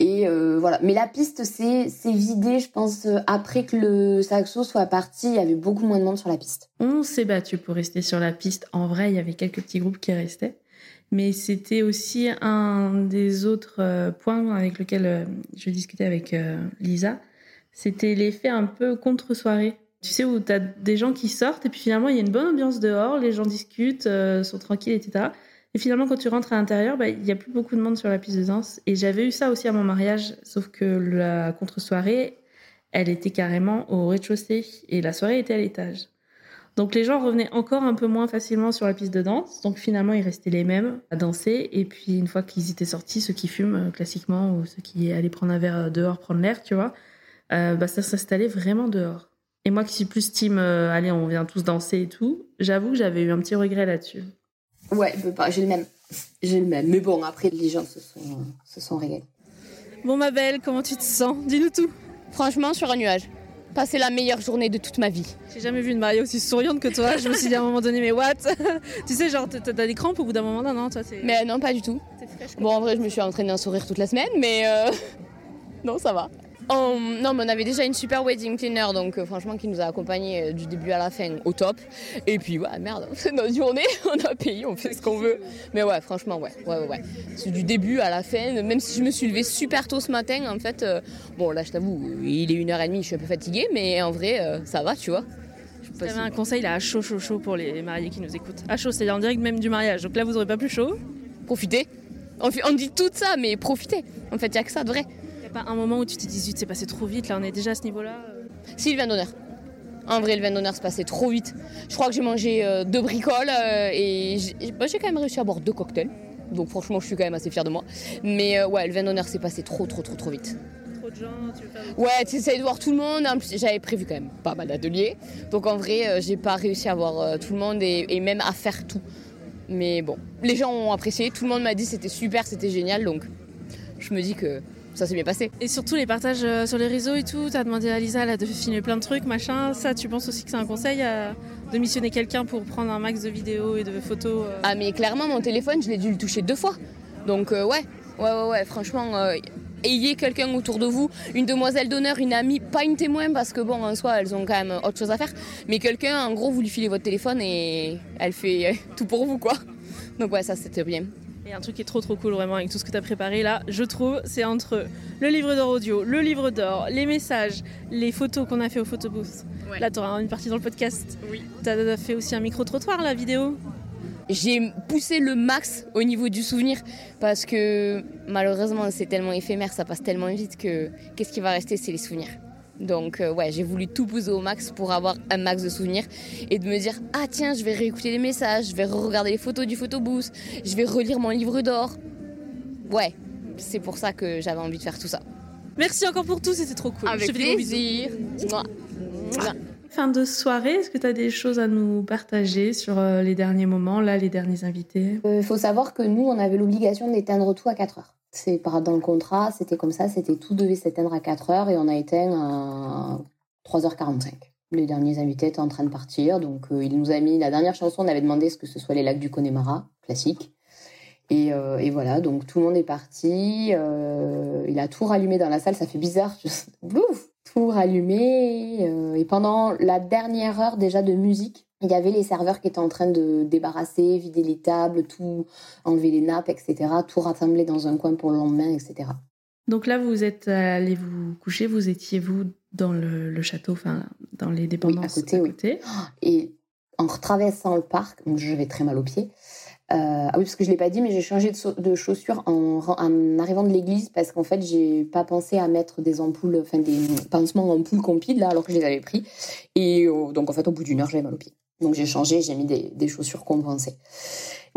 Et euh, voilà. Mais la piste s'est vidée, je pense, euh, après que le saxo soit parti. Il y avait beaucoup moins de monde sur la piste. On s'est battu pour rester sur la piste. En vrai, il y avait quelques petits groupes qui restaient. Mais c'était aussi un des autres euh, points avec lequel je discutais avec Lisa. C'était l'effet un peu contre-soirée. Tu sais, où tu as des gens qui sortent et puis finalement, il y a une bonne ambiance dehors, les gens discutent, sont tranquilles, etc. Et finalement, quand tu rentres à l'intérieur, bah, il n'y a plus beaucoup de monde sur la piste de danse. Et j'avais eu ça aussi à mon mariage, sauf que la contre-soirée, elle était carrément au rez-de-chaussée et la soirée était à l'étage. Donc les gens revenaient encore un peu moins facilement sur la piste de danse. Donc finalement, ils restaient les mêmes à danser. Et puis une fois qu'ils étaient sortis, ceux qui fument euh, classiquement ou ceux qui allaient prendre un verre euh, dehors, prendre l'air, tu vois, euh, bah, ça s'installait vraiment dehors. Et moi qui suis plus team, allez, on vient tous danser et tout, j'avoue que j'avais eu un petit regret là-dessus. Ouais, j'ai le même. J'ai le même. Mais bon, après, les gens se sont, se sont régalés. Bon, ma belle, comment tu te sens? Dis-nous tout. Franchement, sur un nuage. Passer la meilleure journée de toute ma vie. J'ai jamais vu une mariée aussi souriante que toi. Je me suis dit à un moment donné, mais what? Tu sais, genre, t'as des crampes au bout d'un moment, non, non toi, Mais non, pas du tout. Bon, en vrai, je me suis entraînée à sourire toute la semaine, mais euh... non, ça va. Oh, non, mais on avait déjà une super wedding planner, donc euh, franchement, qui nous a accompagnés euh, du début à la fin au top. Et puis, ouais, merde, c'est notre journée, on a payé, on fait ce qu'on veut. Mais ouais, franchement, ouais, ouais, ouais. C'est du début à la fin, même si je me suis levée super tôt ce matin, en fait, euh, bon, là, je t'avoue, il est une heure et demie, je suis un peu fatiguée, mais en vrai, ça va, tu vois. Tu avais un conseil là, à chaud, chaud, chaud pour les mariés qui nous écoutent. À chaud, c'est en direct même du mariage. Donc là, vous aurez pas plus chaud? Profitez. On, on dit tout ça, mais profitez. En fait, il n'y a que ça de vrai pas un moment où tu te dis, zut, c'est passé trop vite, là on est déjà à ce niveau-là euh Si, le vin d'honneur. En vrai, le vin d'honneur, c'est passé trop vite. Je crois que j'ai mangé euh, deux bricoles euh, et bah, j'ai quand même réussi à boire deux cocktails. Donc franchement, je suis quand même assez fière de moi. Mais ouais, le vin d'honneur, c'est passé trop, trop, trop, trop vite. Trop de gens, tu veux faire Ouais, tu essayes de voir tout le monde. J'avais prévu quand même pas mal d'ateliers. Donc en vrai, j'ai pas réussi à voir tout le monde et, et, même à faire tout. Mais bon, les gens ont apprécié. Tout le monde m'a dit c'était super, c'était génial. Donc je me dis que ça s'est bien passé. Et surtout les partages euh, sur les réseaux et tout, t'as demandé à Lisa là, de filmer plein de trucs, machin. Ça, tu penses aussi que c'est un conseil euh, de missionner quelqu'un pour prendre un max de vidéos et de photos euh Ah mais clairement mon téléphone, je l'ai dû le toucher deux fois. Donc ouais, ouais, ouais, ouais, franchement, ayez quelqu'un autour de vous, une demoiselle d'honneur, une amie, pas une témoin parce que bon en soi elles ont quand même autre chose à faire, mais quelqu'un en gros vous lui filez votre téléphone et elle fait tout pour vous quoi. Donc ouais ça c'était bien. Et un truc qui est trop trop cool vraiment avec tout ce que tu as préparé là, je trouve, c'est entre le livre d'or audio, le livre d'or, les messages, les photos qu'on a fait au photobooth. Là, tu auras une partie dans le podcast. Oui. Tu as fait aussi un micro-trottoir, la vidéo j'ai poussé le max au niveau du souvenir parce que malheureusement c'est tellement éphémère, ça passe tellement vite que qu'est-ce qui va rester c'est les souvenirs. Donc euh, ouais, j'ai voulu tout pousser au max pour avoir un max de souvenirs et de me dire ah tiens, je vais réécouter les messages, je vais regarder les photos du photobooth, je vais relire mon livre d'or. Ouais, c'est pour ça que j'avais envie de faire tout ça. Merci encore pour tout, c'était trop cool. Avec plaisir. Fin de soirée, est-ce que tu as des choses à nous partager sur euh, les derniers moments, là, les derniers invités? Il euh, faut savoir que nous, on avait l'obligation d'éteindre tout à 4 heures. C'est par dans le contrat, c'était comme ça, c'était tout devait s'éteindre à 4 heures et on a éteint à 3h45. Les derniers invités étaient en train de partir, donc euh, il nous a mis la dernière chanson, on avait demandé ce que ce soit les lacs du Connemara, classique. Et, euh, et, voilà, donc tout le monde est parti. Euh, il a tout rallumé dans la salle, ça fait bizarre. Bouf, tout rallumé. et pendant la dernière heure déjà de musique, il y avait les serveurs qui étaient en train de débarrasser, vider les tables, tout enlever les nappes, etc. Tout rassembler dans un coin pour le lendemain, etc. Donc là, vous êtes allé vous coucher, vous étiez vous dans le, château, enfin dans les dépendances à côté. Oui. Et en retraversant le parc, j'avais très mal aux pieds. Euh, ah oui, parce que je l'ai pas dit, mais j'ai changé de, chaussures en, en, arrivant de l'église parce qu'en fait, j'ai pas pensé à mettre des ampoules, enfin des pansements ampoules compiles là, alors que je les avais pris. Et euh, donc en fait, au bout d'une heure, j'avais mal aux pieds. Donc j'ai changé, j'ai mis des, chaussures compensées.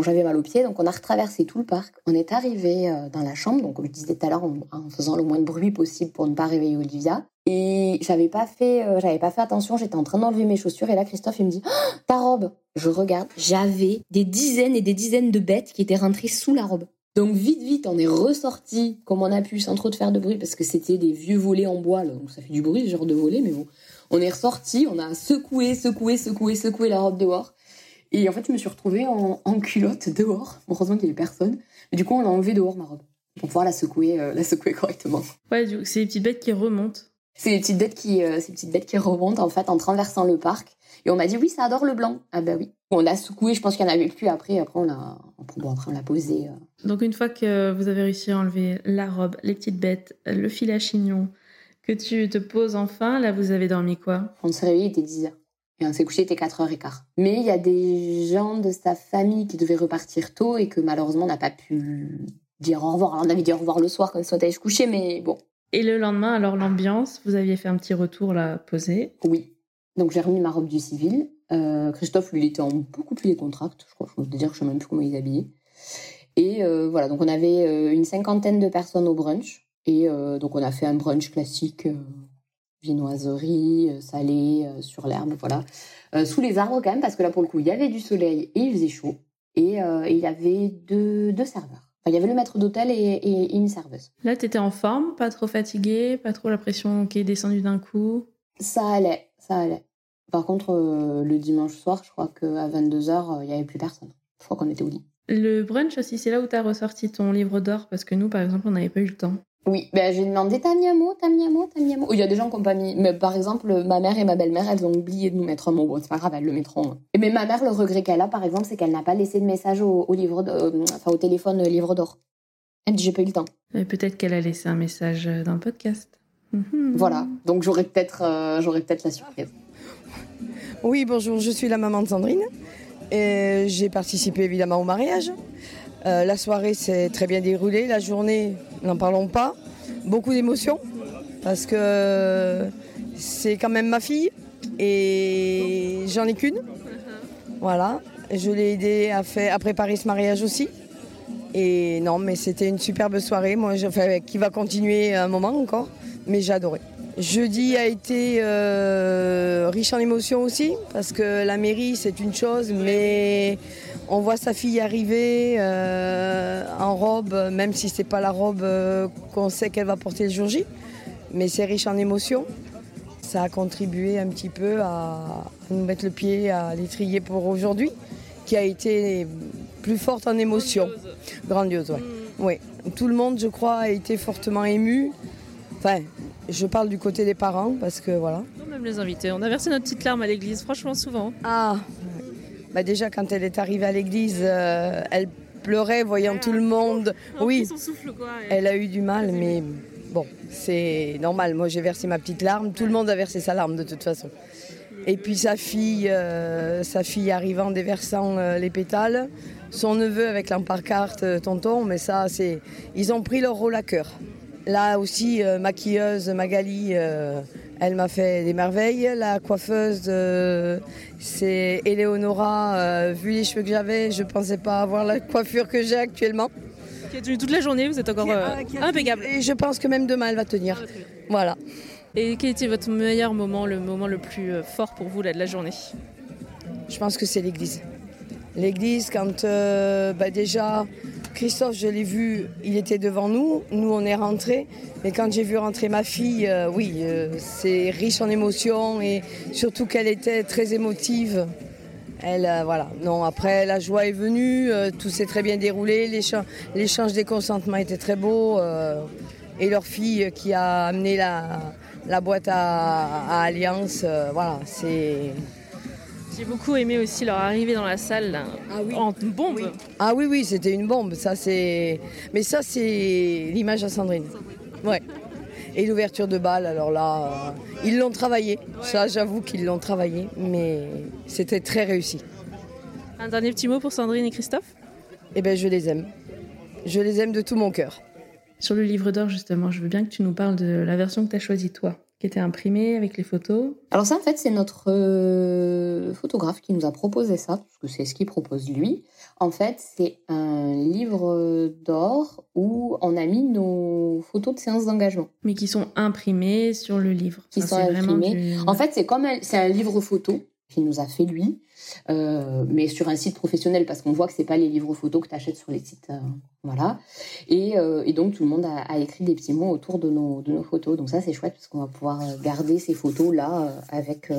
J'avais mal aux pieds, donc on a retraversé tout le parc. On est arrivé euh, dans la chambre, donc comme je disais tout à l'heure, en, faisant le moins de bruit possible pour ne pas réveiller Olivia. Et j'avais pas fait, euh, j'avais pas fait attention. J'étais en train d'enlever mes chaussures et là Christophe il me dit oh, ta robe. Je regarde, j'avais des dizaines et des dizaines de bêtes qui étaient rentrées sous la robe. Donc vite vite, on est ressorti comme on a pu sans trop faire de bruit parce que c'était des vieux volets en bois, donc ça fait du bruit ce genre de volet, mais bon. On est ressorti, on a secoué, secoué, secoué, secoué la robe dehors. Et en fait, je me suis retrouvée en, culotte dehors. Heureusement qu'il n'y avait personne. Mais du coup, on l'a enlevée dehors, ma robe, pour pouvoir la secouer, euh, la secouer correctement. Ouais, c'est les petites bêtes qui remontent. C'est les petites bêtes qui, euh, ces petites bêtes qui remontent en fait en traversant le parc. Et on m'a dit oui, ça adore le blanc. Ah bah oui. On l'a secoué, je pense qu'il y en avait plus après. Après on l'a, bon, après on l'a posé. Euh. Donc une fois que vous avez réussi à enlever la robe, les petites bêtes, le fil à chignon, que tu te poses enfin, là vous avez dormi quoi? On s'est réveillé, il était 10h. Et on s'est couché, il était 4h15. Mais il y a des gens de sa famille qui devaient repartir tôt et que malheureusement on n'a pas pu dire au revoir. Alors on avait dit au revoir le soir quand on allait se coucher, mais bon. Et le lendemain, alors l'ambiance, vous aviez fait un petit retour là, posé? Oui. Donc j'ai remis ma robe du civil. Euh, Christophe, lui, il était en beaucoup plus décontracté. Je crois, je peux dire que je sais même plus comment il est habillé. Et euh, voilà, donc on avait euh, une cinquantaine de personnes au brunch. Et euh, donc on a fait un brunch classique, euh, viennoiserie, euh, salé, sur l'herbe, voilà. sous les arbres quand même, parce que là pour le coup il y avait du soleil et il faisait chaud. Et, il y avait deux, deux serveurs. Enfin, il y avait le maître d'hôtel et, une serveuse. Là, tu étais en forme, pas trop fatiguée, pas trop la pression qui est descendue d'un coup? Ça allait, ça allait. Par contre, le dimanche soir, je crois qu'à 22h, il n'y avait plus personne. Je crois qu'on était au lit. Le brunch aussi, c'est là où tu as ressorti ton livre d'or, parce que nous, par exemple, on n'avait pas eu le temps. Oui, ben j'ai demandé t'as mis un mot, t'as mis un mot, t'as mis un mot. Il y a des gens qui n'ont pas mis. Mais par exemple, ma mère et ma belle-mère, elles ont oublié de nous mettre un mot. Bon, c'est pas grave, elles le mettront. Mais ma mère, le regret qu'elle a, par exemple, c'est qu'elle n'a pas laissé de message au, livre, euh, enfin au téléphone euh, livre d'or. Elle dit j'ai pas eu le temps. Peut-être qu'elle a laissé un message euh, dans le podcast. Mhm. Voilà, donc j'aurais peut-être, j'aurais peut-être la surprise. Oui, bonjour, je suis la maman de Sandrine. Et j'ai participé évidemment au mariage. Euh, la soirée s'est très bien déroulée, la journée, n'en parlons pas. Beaucoup d'émotions parce que c'est quand même ma fille et j'en ai qu'une. Voilà, je l'ai aidé à, préparer ce mariage aussi. Et non, mais c'était une superbe soirée, moi, qui va continuer un moment encore, mais j'ai adoré. Jeudi a été euh, riche en émotions aussi, parce que la mairie c'est une chose, mais on voit sa fille arriver euh, en robe, même si c'est pas la robe euh, qu'on sait qu'elle va porter le jour J, mais c'est riche en émotions. Ça a contribué un petit peu à nous mettre le pied à l'étrier pour aujourd'hui, qui a été plus forte en émotions. Grandiose, ouais. Mm. Oui. Tout le monde, je crois, a été fortement ému. Enfin, je parle du côté des parents parce que voilà. Même les invités. On a versé notre petite larme à l'église, franchement, souvent. Ah bah Déjà, quand elle est arrivée à l'église, euh, elle pleurait voyant tout le monde. oui, elle a eu du mal, mais bon, c'est normal. Moi, j'ai versé ma petite larme. Tout le monde a versé sa larme de toute façon. Et puis sa fille, euh, sa fille arrivant déversant euh, les pétales, son neveu avec l'emparcarte euh, tonton, mais ça c'est, ils ont pris leur rôle à cœur. Là aussi, maquilleuse Magali, elle m'a fait des merveilles. La coiffeuse, c'est Eleonora. vu les cheveux que j'avais, je ne pensais pas avoir la coiffure que j'ai actuellement. Qui a tenu toute la journée, vous êtes encore impeccable. Et je pense que même demain, elle va tenir. Ah, voilà. Et quel était votre meilleur moment, le moment le plus euh, fort pour vous là, de la journée? Je pense que c'est l'église. L'église, quand euh, bah, déjà Christophe, je l'ai vu, il était devant nous, nous on est rentrés, mais quand j'ai vu rentrer ma fille, euh, oui, c'est riche en émotions et surtout qu'elle était très émotive. Elle, voilà. Non, après, la joie est venue, tout s'est très bien déroulé, l'échange des consentements était très beau. et leur fille qui a amené la, boîte à, Alliance. Euh, voilà, c'est. J'ai beaucoup aimé aussi leur arrivée dans la salle ah en bombe. Ah oui, oui, c'était une bombe. Ça, c'est. Mais ça, c'est l'image à Sandrine. Ouais. Et l'ouverture de balle, alors là, euh, ils l'ont travaillé. Ça, j'avoue qu'ils l'ont travaillé, mais c'était très réussi. Un dernier petit mot pour Sandrine et Christophe? Eh bien, je les aime. Je les aime de tout mon cœur. Sur le livre d'or, justement, je veux bien que tu nous parles de la version que tu as choisie, toi, qui était imprimée avec les photos. Alors ça, en fait, c'est notre euh, photographe qui nous a proposé ça, parce que c'est ce qu'il propose lui. En fait, c'est un livre d'or où on a mis nos photos de séances d'engagement. Mais qui sont imprimées sur le livre. Qui sont imprimées. En fait, c'est comme c'est un livre photo qu'il nous a fait lui, euh, mais sur un site professionnel parce qu'on voit que c'est pas les livres photos que tu achètes sur les sites, euh, voilà. Euh, et, donc tout le monde a, écrit des petits mots autour de nos, de nos photos, donc ça c'est chouette parce qu'on va pouvoir garder ces photos là avec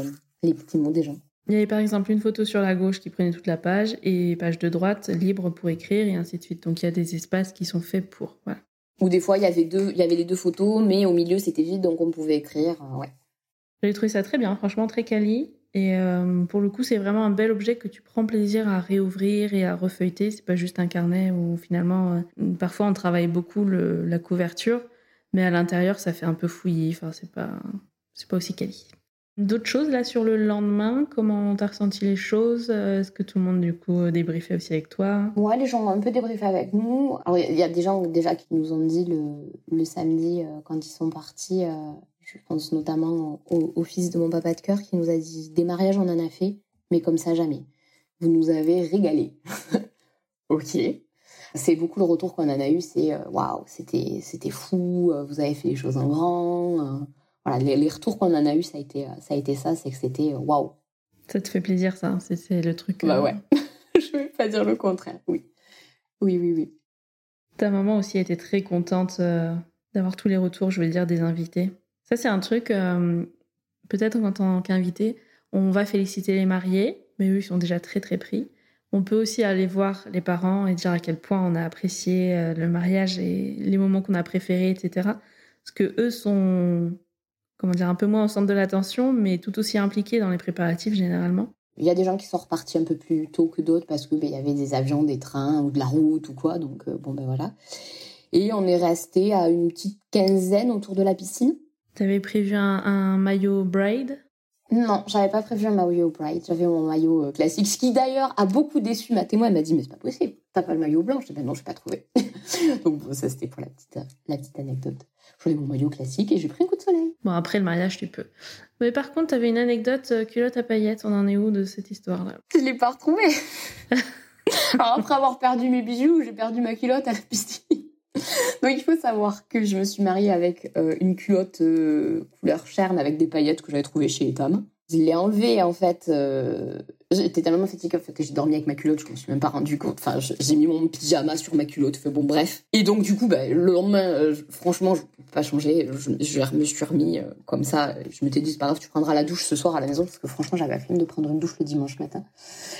les petits mots des gens. Il y avait par exemple une photo sur la gauche qui prenait toute la page et page de droite libre pour écrire et ainsi de suite. Donc il y a des espaces qui sont faits pour. Voilà. Ou des fois il y avait deux, il y avait les deux photos, mais au milieu c'était vide donc on pouvait écrire. ouais. J'ai trouvé ça très bien, franchement très quali. Et euh, pour le coup, c'est vraiment un bel objet que tu prends plaisir à réouvrir et à refeuilleter. C'est pas juste un carnet où finalement, euh, parfois on travaille beaucoup la couverture, mais à l'intérieur, ça fait un peu fouillis. Enfin, c'est pas, c'est pas aussi quali. D'autres choses là sur le lendemain, comment t'as ressenti les choses? Est-ce que tout le monde du coup débriefait aussi avec toi? Ouais, les gens ont un peu débriefé avec nous. Il y a des gens déjà qui nous ont dit le, le samedi euh, quand ils sont partis, je pense notamment au, fils de mon papa de cœur qui nous a dit des mariages on en a fait, mais comme ça jamais. Vous nous avez régalé. ok. C'est beaucoup le retour qu'on en a eu, c'est euh, waouh, c'était c'était fou, euh, vous avez fait les choses en grand. Euh. voilà, les, retours qu'on en a eu, ça a été ça, a été ça c'est que c'était waouh. Ça te fait plaisir, ça C'est le truc. Bah ouais. je vais pas dire le contraire. Oui, oui, oui, oui. Ta maman aussi a été très contente d'avoir tous les retours, je veux dire, des invités. Ça, c'est un truc, euh, peut-être en tant qu'invité, on va féliciter les mariés, mais eux, ils sont déjà très, très pris. On peut aussi aller voir les parents et dire à quel point on a apprécié euh, le mariage et les moments qu'on a préférés, etc. Parce que eux sont, comment dire, un peu moins au centre de l'attention, mais tout aussi impliqués dans les préparatifs généralement. Il y a des gens qui sont repartis un peu plus tôt que d'autres parce que ben, il y avait des avions, des trains ou de la route ou quoi. Donc euh, bon ben voilà. Et on est resté à une petite quinzaine autour de la piscine. T'avais prévu un, maillot braid Non, j'avais pas prévu un maillot braid. J'avais mon maillot euh, classique, ce qui d'ailleurs a beaucoup déçu ma témoin. Elle m'a dit mais c'est pas possible, t'as pas le maillot blanc? Je dis ben non, je pas trouvé. Donc ça c'était pour la petite, euh, la petite anecdote. J'avais mon maillot classique et j'ai pris un coup de soleil. Bon après le mariage tu peux. Mais par contre t'avais une anecdote euh, culotte à paillettes. On en est où de cette histoire-là? Je l'ai pas retrouvée. Alors après avoir perdu mes bijoux, j'ai perdu ma culotte à la piscine. Donc il faut savoir que je me suis mariée avec euh, une culotte euh, couleur cherne avec des paillettes que j'avais trouvées chez Etam. Je l'ai enlevé en fait. Euh, j'étais tellement fatiguée que j'ai dormi avec ma culotte, je me suis même pas rendu compte. Enfin, j'ai mis mon pyjama sur ma culotte. Fait bon, bref. Et donc du coup, bah, le lendemain, euh, franchement, je peux pas changer. Je, me suis remis euh, comme ça. Je m'étais dit c'est pas grave, tu prendras la douche ce soir à la maison parce que franchement, j'avais la flemme de prendre une douche le dimanche matin.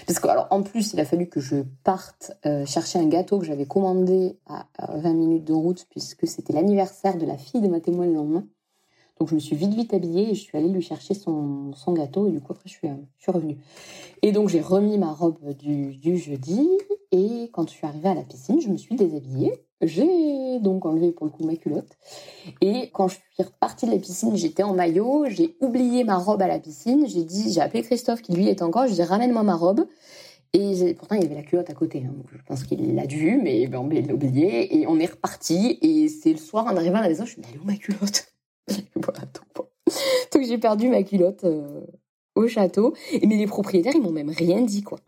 Parce que alors en plus, il a fallu que je parte chercher un gâteau que j'avais commandé à 20 minutes de route puisque c'était l'anniversaire de la fille de ma témoin le lendemain. Donc je me suis vite vite habillée et je suis allée lui chercher son, gâteau et du coup après je suis, euh, je suis revenue. Et donc j'ai remis ma robe du, jeudi et quand je suis arrivée à la piscine, je me suis déshabillée. J'ai donc enlevé pour le coup ma culotte et quand je suis repartie de la piscine, j'étais en maillot, j'ai oublié ma robe à la piscine, j'ai dit j'ai appelé Christophe qui lui est encore, je dit ramène-moi ma robe. Et pourtant, il y avait la culotte à côté. Hein, je pense qu'il l'a dû, mais ben, il l'a oublié. Et on est reparti. Et c'est le soir, en arrivant à la maison, je me suis dit, où ma culotte? voilà, donc, j'ai perdu ma culotte euh, au château. Mais les propriétaires, ils m'ont même rien dit, quoi.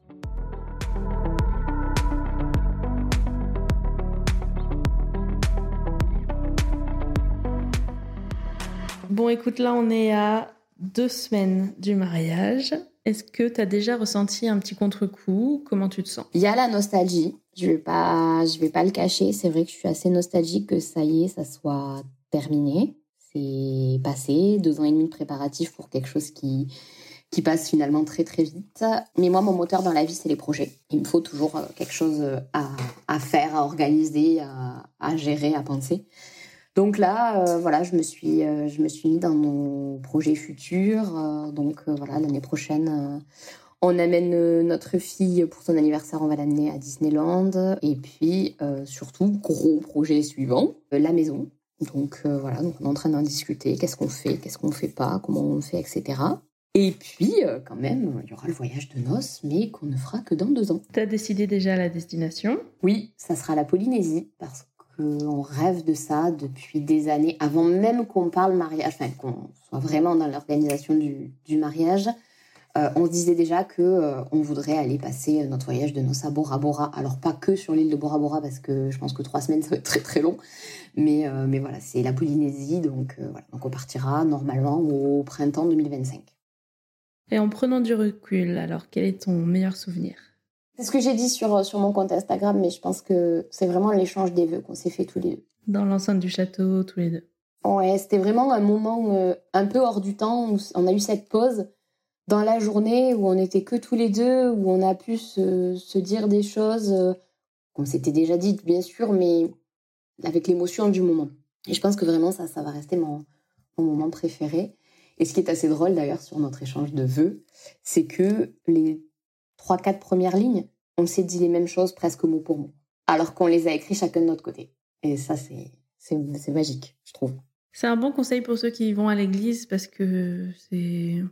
Bon, écoute, là, on est à deux semaines du mariage. Est-ce que tu as déjà ressenti un petit contre-coup? Comment tu te sens? Il y a la nostalgie. Je vais pas, je vais pas le cacher. C'est vrai que je suis assez nostalgique que ça y est, ça soit terminé c'est passé, deux ans et demi de préparatifs pour quelque chose qui, qui passe finalement très très vite. Mais moi, mon moteur dans la vie, c'est les projets. Il me faut toujours euh, quelque chose euh, à, à faire, à organiser, à, à, gérer, à penser. Donc là, euh, voilà, je me suis, je me suis mis dans mon projet futur. donc voilà, l'année prochaine, on amène notre fille pour son anniversaire, on va l'amener à Disneyland. Et puis surtout, gros projet suivant, la maison. Donc euh, voilà, donc on est en train d'en discuter. Qu'est-ce qu'on fait, qu'est-ce qu'on fait pas, comment on fait, etc. Et puis, euh, quand même, il y aura le voyage de noces, mais qu'on ne fera que dans deux ans. Tu as décidé déjà la destination? Oui, ça sera la Polynésie, parce qu'on rêve de ça depuis des années, avant même qu'on parle mariage, enfin qu'on soit vraiment dans l'organisation du, du mariage. Euh, on se disait déjà que euh, on voudrait aller passer notre voyage de noces à Bora Bora. Alors pas que sur l'île de Bora Bora parce que je pense que trois semaines ça va être très très long. Mais, euh, mais voilà, c'est la Polynésie, donc voilà. Donc on partira normalement au printemps 2025. Et en prenant du recul, alors quel est ton meilleur souvenir? C'est ce que j'ai dit sur, sur mon compte Instagram, mais je pense que c'est vraiment l'échange des vœux qu'on s'est fait tous les deux. Dans l'enceinte du château, tous les deux. Ouais, c'était vraiment un moment un peu hors du temps où on a eu cette pause dans la journée où on était que tous les deux, où on a pu se, dire des choses euh, qu'on s'était déjà dites, bien sûr, mais avec l'émotion du moment. Et je pense que vraiment, ça, ça va rester mon, moment préféré. Et ce qui est assez drôle d'ailleurs sur notre échange de vœux, c'est que les trois, quatre premières lignes, on s'est dit les mêmes choses presque mot pour mot, alors qu'on les a écrits chacun de notre côté. Et ça, c'est magique, je trouve. C'est un bon conseil pour ceux qui vont à l'église parce que c'est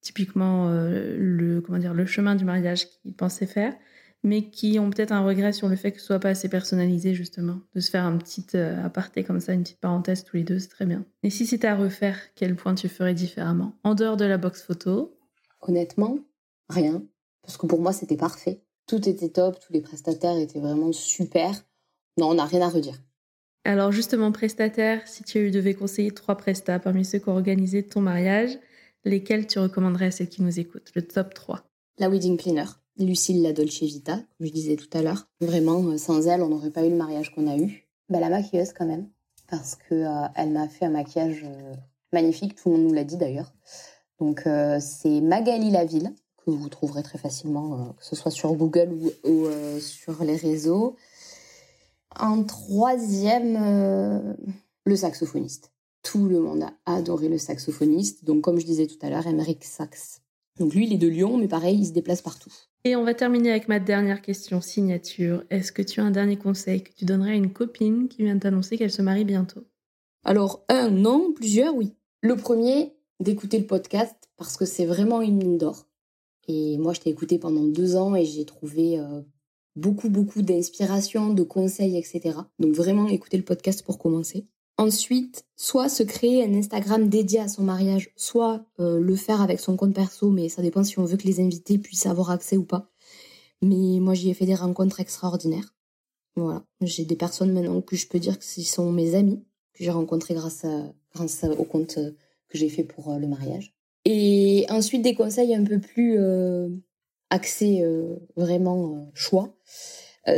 typiquement euh, le, comment dire, le chemin du mariage qu'ils pensaient faire, mais qui ont peut-être un regret sur le fait que ce soit pas assez personnalisé, justement. De se faire un petit euh, aparté comme ça, une petite parenthèse tous les deux, c'est très bien. Et si c'était à refaire, quel point tu ferais différemment? En dehors de la box photo? Honnêtement, rien. Parce que pour moi, c'était parfait. Tout était top, tous les prestataires étaient vraiment super. Non, on n'a rien à redire. Alors justement, prestataire, si tu devais conseiller trois prestats parmi ceux qui ont organisé ton mariage, lesquels tu recommanderais à ceux qui nous écoutent? Le top 3. La wedding planner. Lucille la Dolce Vita, comme je disais tout à l'heure. Vraiment, euh, sans elle, on n'aurait pas eu le mariage qu'on a eu. Bah, la maquilleuse quand même, parce que euh, elle m'a fait un maquillage euh, magnifique, tout le monde nous l'a dit d'ailleurs. Donc c'est Magali Laville, que vous trouverez très facilement, que ce soit sur Google ou, sur les réseaux. En troisième, le saxophoniste. Tout le monde a adoré le saxophoniste. Donc, comme je disais tout à l'heure, Emeric Sax. Donc, lui, il est de Lyon, mais pareil, il se déplace partout. Et on va terminer avec ma dernière question signature. Est-ce que tu as un dernier conseil que tu donnerais à une copine qui vient t'annoncer qu'elle se marie bientôt? Alors, un, non, plusieurs, oui. Le premier, d'écouter le podcast parce que c'est vraiment une mine d'or. Et moi, je t'ai écouté pendant deux ans et j'ai trouvé euh, beaucoup, beaucoup d'inspiration, de conseils, etc. Donc vraiment, écouter le podcast pour commencer. Ensuite, soit se créer un Instagram dédié à son mariage, soit euh, le faire avec son compte perso, mais ça dépend si on veut que les invités puissent avoir accès ou pas. Mais moi, j'y ai fait des rencontres extraordinaires. Voilà, j'ai des personnes maintenant que je peux dire que ce sont mes amis, que j'ai rencontrés grâce, grâce au compte euh, que j'ai fait pour euh, le mariage. Et ensuite, des conseils un peu plus axés vraiment choix.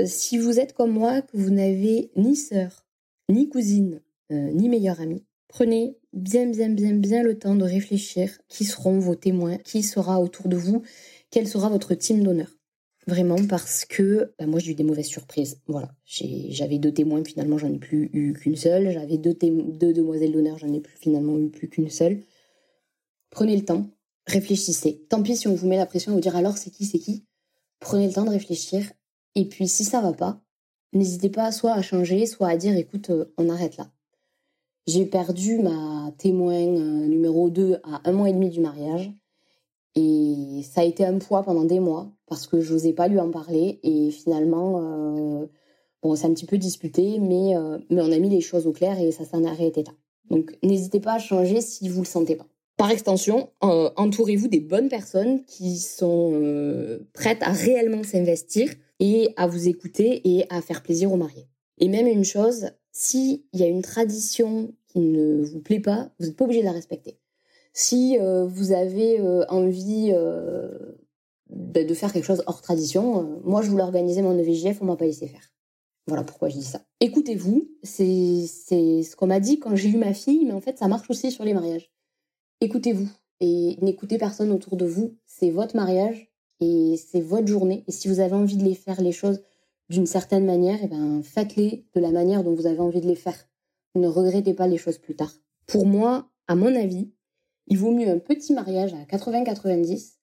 si vous êtes comme moi, que vous n'avez ni sœur, ni cousine, ni meilleure amie, prenez bien, bien, bien, bien le temps de réfléchir qui seront vos témoins, qui sera autour de vous, quel sera votre team d'honneur. Vraiment parce que bah, moi j'ai eu des mauvaises surprises. Voilà, j'avais deux témoins, finalement j'en ai plus eu qu'une seule. J'avais deux, deux demoiselles d'honneur, j'en ai plus, finalement eu plus qu'une seule. Prenez le temps, réfléchissez. Tant pis si on vous met la pression à vous dire alors c'est qui, c'est qui? Prenez le temps de réfléchir. Et puis si ça va pas, n'hésitez pas soit à changer, soit à dire écoute, euh, on arrête là. J'ai perdu ma témoin euh, numéro 2 à un mois et demi du mariage. Et ça a été un poids pendant des mois parce que je n'osais pas lui en parler. Et finalement, euh, bon, c'est un petit peu disputé, mais, euh, mais on a mis les choses au clair et ça s'en arrêté là. Donc n'hésitez pas à changer si vous le sentez pas. Par extension, euh, entourez-vous des bonnes personnes qui sont prêtes à réellement s'investir et à vous écouter et à faire plaisir aux mariés. Et même une chose, s'il y a une tradition qui ne vous plaît pas, vous n'êtes pas obligé de la respecter. Si euh, vous avez euh, envie euh, de, faire quelque chose hors tradition, moi je voulais organiser mon EVJF, on m'a pas laissé faire. Voilà pourquoi je dis ça. Écoutez-vous, c'est ce qu'on m'a dit quand j'ai eu ma fille, mais en fait ça marche aussi sur les mariages. Écoutez-vous et n'écoutez personne autour de vous. C'est votre mariage et c'est votre journée. Et si vous avez envie de les faire les choses d'une certaine manière, eh ben faites-les de la manière dont vous avez envie de les faire. Ne regrettez pas les choses plus tard. Pour moi, à mon avis, il vaut mieux un petit mariage à 80-90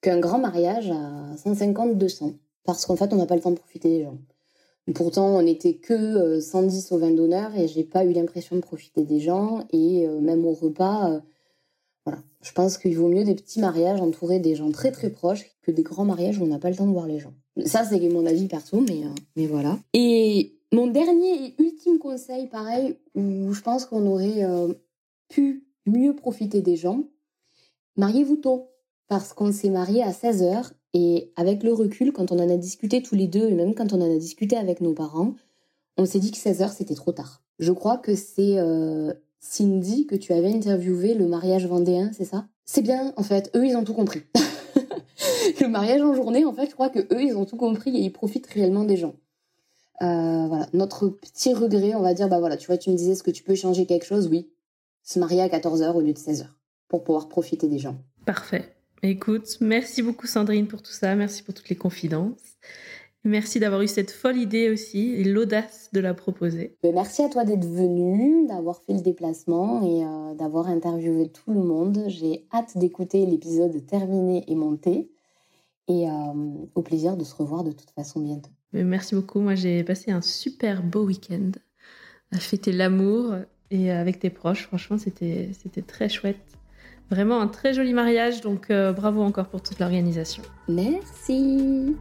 qu'un grand mariage à 150-200. Parce qu'en fait, on n'a pas le temps de profiter des gens. Pourtant, on n'était que 110 euh, au vin d'honneur et j'ai pas eu l'impression de profiter des gens. Et euh, même au repas, euh, voilà. Je pense qu'il vaut mieux des petits mariages entourés des gens très très proches que des grands mariages où on n'a pas le temps de voir les gens. Ça, c'est mon avis perso, mais, mais voilà. Et mon dernier et ultime conseil, pareil, où je pense qu'on aurait pu mieux profiter des gens, mariez-vous tôt. Parce qu'on s'est marié à 16 heures et avec le recul, quand on en a discuté tous les deux et même quand on en a discuté avec nos parents, on s'est dit que 16 heures c'était trop tard. Je crois que c'est euh, Cindy que tu avais interviewé le mariage vendéen, c'est ça? C'est bien en fait, eux ils ont tout compris. le mariage en journée, en fait, je crois que eux ils ont tout compris et ils profitent réellement des gens. Euh, voilà, notre petit regret, on va dire, bah voilà, tu vois, tu me disais, est-ce que tu peux changer quelque chose? Oui, se marier à 14h au lieu de 16h pour pouvoir profiter des gens. Parfait. Écoute, merci beaucoup Sandrine pour tout ça, merci pour toutes les confidences. Merci d'avoir eu cette folle idée aussi et l'audace de la proposer. Ben, merci à toi d'être venu, d'avoir fait le déplacement et euh, d'avoir interviewé tout le monde. J'ai hâte d'écouter l'épisode terminé et monté et euh, au plaisir de se revoir de toute façon bientôt. Ben, merci beaucoup. Moi, j'ai passé un super beau week-end à fêter l'amour et avec tes proches. Franchement, c'était très chouette. Vraiment un très joli mariage, donc euh, bravo encore pour toute l'organisation. Merci.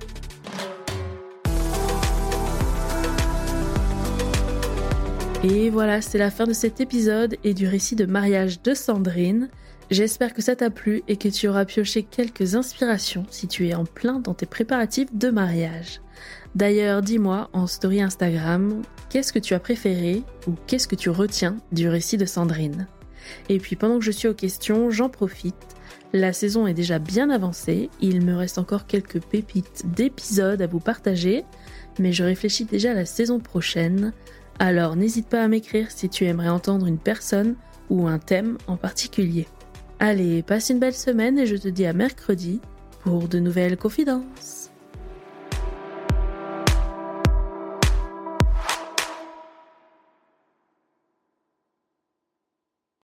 Et voilà, c'est la fin de cet épisode et du récit de mariage de Sandrine. J'espère que ça t'a plu et que tu auras pioché quelques inspirations si tu es en plein dans tes préparatifs de mariage. D'ailleurs, dis-moi en story Instagram, qu'est-ce que tu as préféré ou qu'est-ce que tu retiens du récit de Sandrine? Et puis pendant que je suis aux questions, j'en profite. La saison est déjà bien avancée, il me reste encore quelques pépites d'épisodes à vous partager, mais je réfléchis déjà à la saison prochaine. Alors n'hésite pas à m'écrire si tu aimerais entendre une personne ou un thème en particulier. Allez, passe une belle semaine et je te dis à mercredi pour de nouvelles confidences.